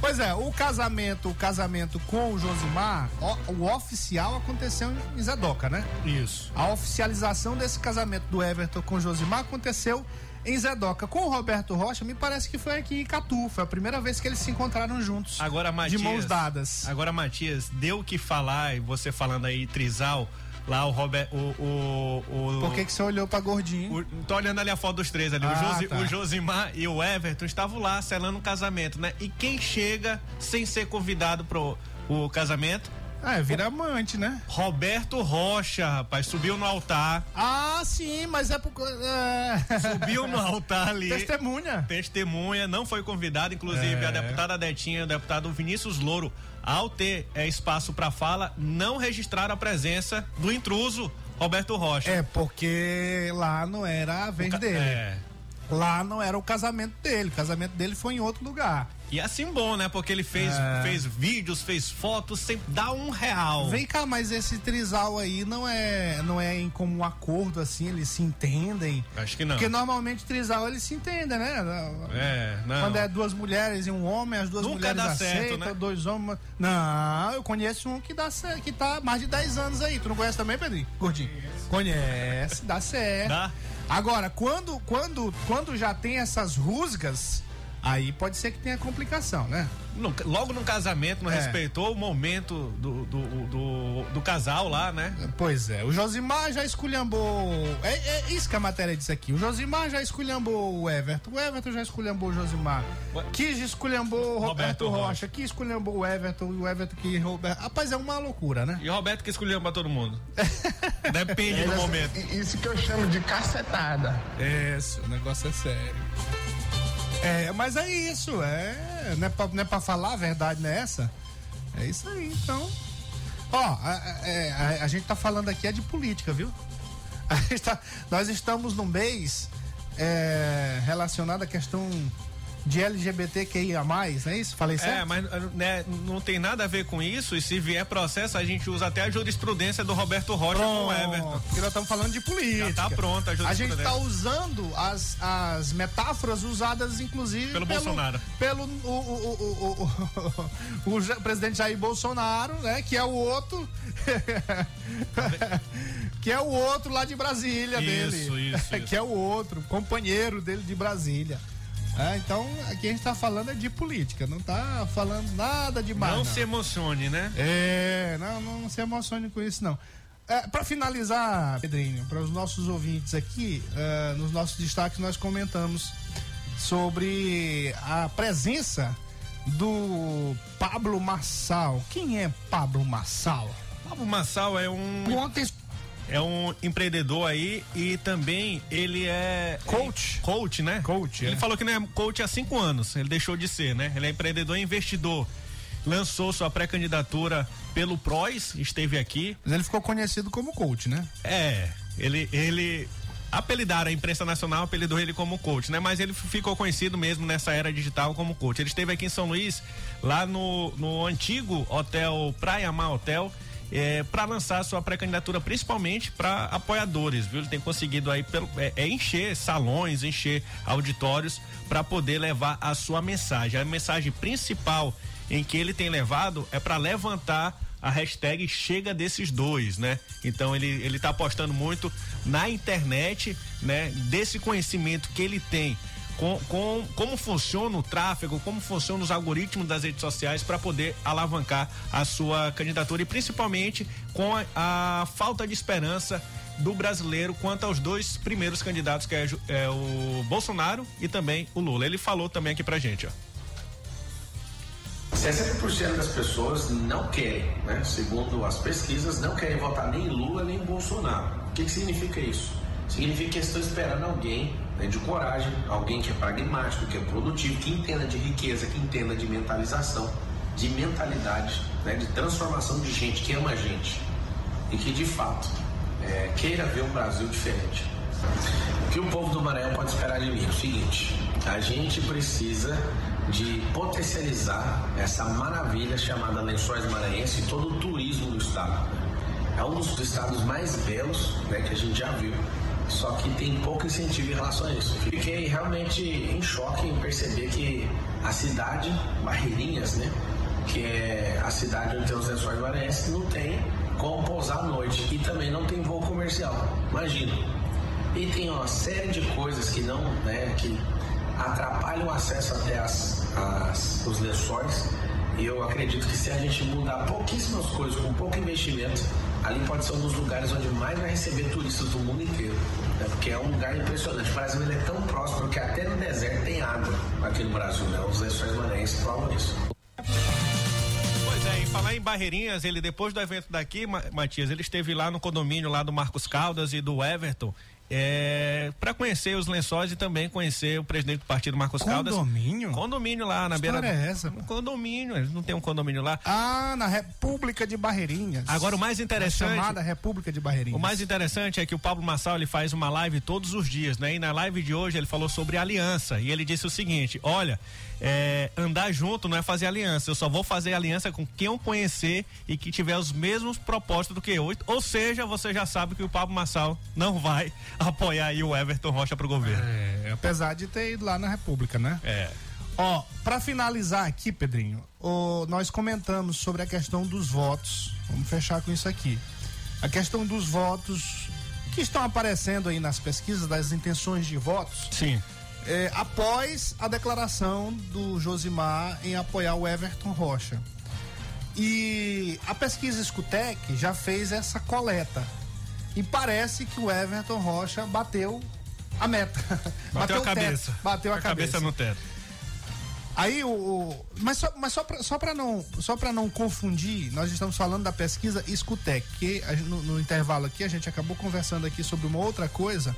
Pois é, o casamento, o casamento com o Josimar, o, o oficial aconteceu em Zedoca, né? Isso. A oficialização desse casamento do Everton com o Josimar aconteceu em Zedoca. Com o Roberto Rocha, me parece que foi aqui em Catu. Foi a primeira vez que eles se encontraram juntos. Agora, Matias. De mãos dadas. Agora, Matias, deu o que falar, e você falando aí, Trisal. Lá o Robert. O, o, o, Por que, que você olhou pra gordinho? O, tô olhando ali a foto dos três ali. Ah, o, Josi, tá. o Josimar e o Everton estavam lá selando um casamento, né? E quem chega sem ser convidado pro o casamento? Ah, é, vira amante, né? Roberto Rocha, rapaz, subiu no altar. Ah, sim, mas é por. É... Subiu no altar ali. Testemunha. Testemunha, não foi convidado, inclusive É. a deputada Detinha, o deputado Vinícius Louro, ao ter é, espaço para fala, não registraram a presença do intruso Roberto Rocha. É, porque lá não era a vez ca- dele. é. Lá não era o casamento dele. O casamento dele foi em outro lugar. E assim bom, né? Porque ele fez, É. fez vídeos, fez fotos, sempre dá um real. Vem cá, mas esse trisal aí não é, não é em comum acordo assim, eles se entendem. Acho que não. Porque normalmente trisal eles se entendem, né? É, não. Quando é duas mulheres e um homem, as duas Nunca mulheres dá certo, aceitam, né? dois homens. Não, eu conheço um que dá certo, que tá mais de 10 anos aí. Tu não conhece também, Pedrinho? Gordinho? Conhece, dá certo. Dá. Agora, quando, quando, quando já tem essas rusgas, aí pode ser que tenha complicação, né? No- logo no casamento, não É. respeitou o momento do, do, do, do casal lá, né? Pois é, o Josimar já esculhambou. É, é isso que a matéria disse aqui. O Josimar já esculhambou o Everton. O Everton já esculhambou o Josimar. Quis esculhambou o Roberto, Roberto Rocha. Quis esculhambou o Everton. E o Everton que Roberto. Rapaz, é uma loucura, né? E o Roberto que escolheu pra todo mundo. [laughs] Depende do É, momento. Isso que eu chamo de cacetada. Isso, o negócio é sério. É, mas é isso, é. Não é pra, não é pra falar a verdade nessa? É isso aí, então. Ó, a, a- a- a gente tá falando aqui é de política, viu? [laughs] Tá- nós estamos num mês é, relacionado à questão de LGBTQIA, não é isso? Falei certo? É, mas né, não tem nada a ver com isso. E se vier processo, a gente usa até a jurisprudência do Roberto Rocha com o Everton. Porque nós estamos falando de política. Já tá pronta a A gente jurisprudência. está usando as, as metáforas usadas, inclusive, Pelo Bolsonaro. Pelo o, o, o, o, o- [laughs] o Ja- presidente Jair Bolsonaro, né? Que é o outro. [laughs] que é o outro lá de Brasília dele. isso, isso. [laughs] que é o outro, companheiro dele de Brasília. É, então, aqui a gente tá falando é de política, não tá falando nada de mais. Não se emocione, né? É, não, não se emocione com isso, não. É, para finalizar, Pedrinho, para os nossos ouvintes aqui, é, nos nossos destaques nós comentamos sobre a presença do Pablo Massal. Quem é Pablo Massal? Pablo Massal é um. É um empreendedor aí e também ele é. Coach. Coach, né? Coach. Ele é. falou que não é coach há cinco anos. Ele deixou de ser, né? Ele é empreendedor e investidor. Lançou sua pré-candidatura pelo PROS, esteve aqui. Mas ele ficou conhecido como coach, né? É, ele, ele apelidaram a imprensa nacional, apelidou ele como coach, né? Mas ele ficou conhecido mesmo nessa era digital como coach. Ele esteve aqui em São Luís, lá no, no antigo hotel Praia Mar Hotel. É, para lançar sua pré-candidatura, principalmente para apoiadores, viu? Ele tem conseguido aí pelo, é, é encher salões, encher auditórios para poder levar a sua mensagem. A mensagem principal em que ele tem levado é para levantar a hashtag chega desses dois, né? Então ele ele tá apostando muito na internet, né? Desse conhecimento que ele tem com, com como funciona o tráfego, como funcionam os algoritmos das redes sociais para poder alavancar a sua candidatura e principalmente com a, a falta de esperança do brasileiro quanto aos dois primeiros candidatos, que é, é o Bolsonaro e também o Lula. Ele falou também aqui pra gente, ó. 60% das pessoas não querem, né? segundo as pesquisas, não querem votar nem em Lula nem em Bolsonaro. O que, que significa isso? Significa que estão esperando alguém né, de coragem, alguém que é pragmático, que é produtivo, que entenda de riqueza, que entenda de mentalização, de mentalidade, né, de transformação de gente que ama a gente e que de fato é, queira ver um Brasil diferente. O que o povo do Maranhão pode esperar de mim é o seguinte: a gente precisa de potencializar essa maravilha chamada Lençóis Maranhenses e todo o turismo do estado. É um dos estados mais belos né, que a gente já viu, só que tem pouco incentivo em relação a isso. Fiquei realmente em choque em perceber que a cidade, Barreirinhas, né, que é a cidade onde tem os Lençóis Maranhenses, não tem como pousar à noite e também não tem voo comercial. Imagina. E tem uma série de coisas que não, né, que atrapalham o acesso até as, as- os lençóis. E eu acredito que se a gente mudar pouquíssimas coisas com pouco investimento, ali pode ser um dos lugares onde mais vai receber turistas do mundo inteiro. né, Porque é um lugar impressionante. O Brasil ele é tão próspero que até no deserto tem água aqui no Brasil. Né? Os lençóis maranhenses provam isso. Pois é, e falar em Barreirinhas, ele depois do evento daqui, Ma- Matias, ele esteve lá no condomínio lá do Marcos Caldas e do Everton. É, para conhecer os lençóis e também conhecer o presidente do partido Marcos Caldas. Condomínio? Condomínio lá na Que beira. história é essa, Um condomínio, eles não tem um condomínio lá. Ah, na República de Barreirinhas. Agora o mais interessante- A chamada República de Barreirinhas. O mais interessante é que o Pablo Massal ele faz uma live todos os dias, né? E na live de hoje ele falou sobre aliança e ele disse o seguinte: olha, é, andar junto não é fazer aliança. Eu só vou fazer aliança com quem eu conhecer e que tiver os mesmos propósitos do que eu. Ou seja, você já sabe que o Pablo Massal não vai [laughs] apoiar aí o Everton Rocha pro governo. É, apesar de ter ido lá na República, né? É. Ó, pra finalizar aqui, Pedrinho, ó, nós comentamos sobre a questão dos votos. Vamos fechar com isso aqui. A questão dos votos que estão aparecendo aí nas pesquisas das intenções de votos. Sim. É, após a declaração do Josimar em apoiar o Everton Rocha. E a pesquisa Escutec já fez essa coleta. E parece que o Everton Rocha bateu a meta. Bateu, a o teto. cabeça. Bateu a, a cabeça no teto. Aí o, o- mas só, mas só pra, só pra não só para não confundir, nós estamos falando da pesquisa Escutec, que a no, no intervalo aqui a gente acabou conversando aqui sobre uma outra coisa,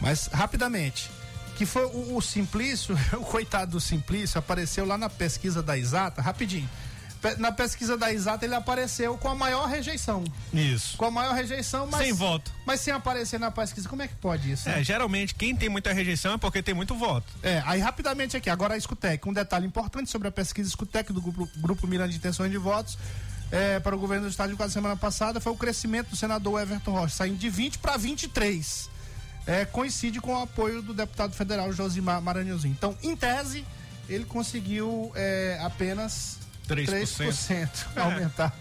mas rapidamente, que foi o, o Simplício, [laughs] o coitado do Simplício apareceu lá na pesquisa da Exata, rapidinho. Na pesquisa da Exata ele apareceu com a maior rejeição. Isso. Com a maior rejeição, mas Sem voto. Mas sem aparecer na pesquisa, como é que pode isso? né? É, geralmente quem tem muita rejeição é porque tem muito voto. É, aí rapidamente aqui, agora a Escutec, um detalhe importante sobre a pesquisa Escutec do grupo, grupo Miranda de Intenções de Votos é, para o governo do estado de quase semana passada foi o crescimento do senador Everton Rocha, saindo de 20 para 23. É, coincide com o apoio do deputado federal Josimar Maranhãozinho. Então, em tese, ele conseguiu é, apenas 3%. 3% [laughs] aumentar.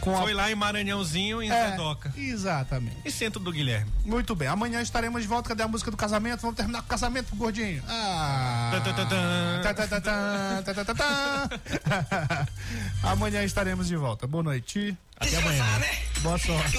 Com a- Foi lá em Maranhãozinho e em É, Zedoca. Exatamente. E centro do Guilherme. Muito bem, amanhã estaremos de volta. Cadê a música do casamento? Vamos terminar com o casamento, gordinho. Ah. Amanhã estaremos de volta. Boa noite. Até amanhã. Boa sorte.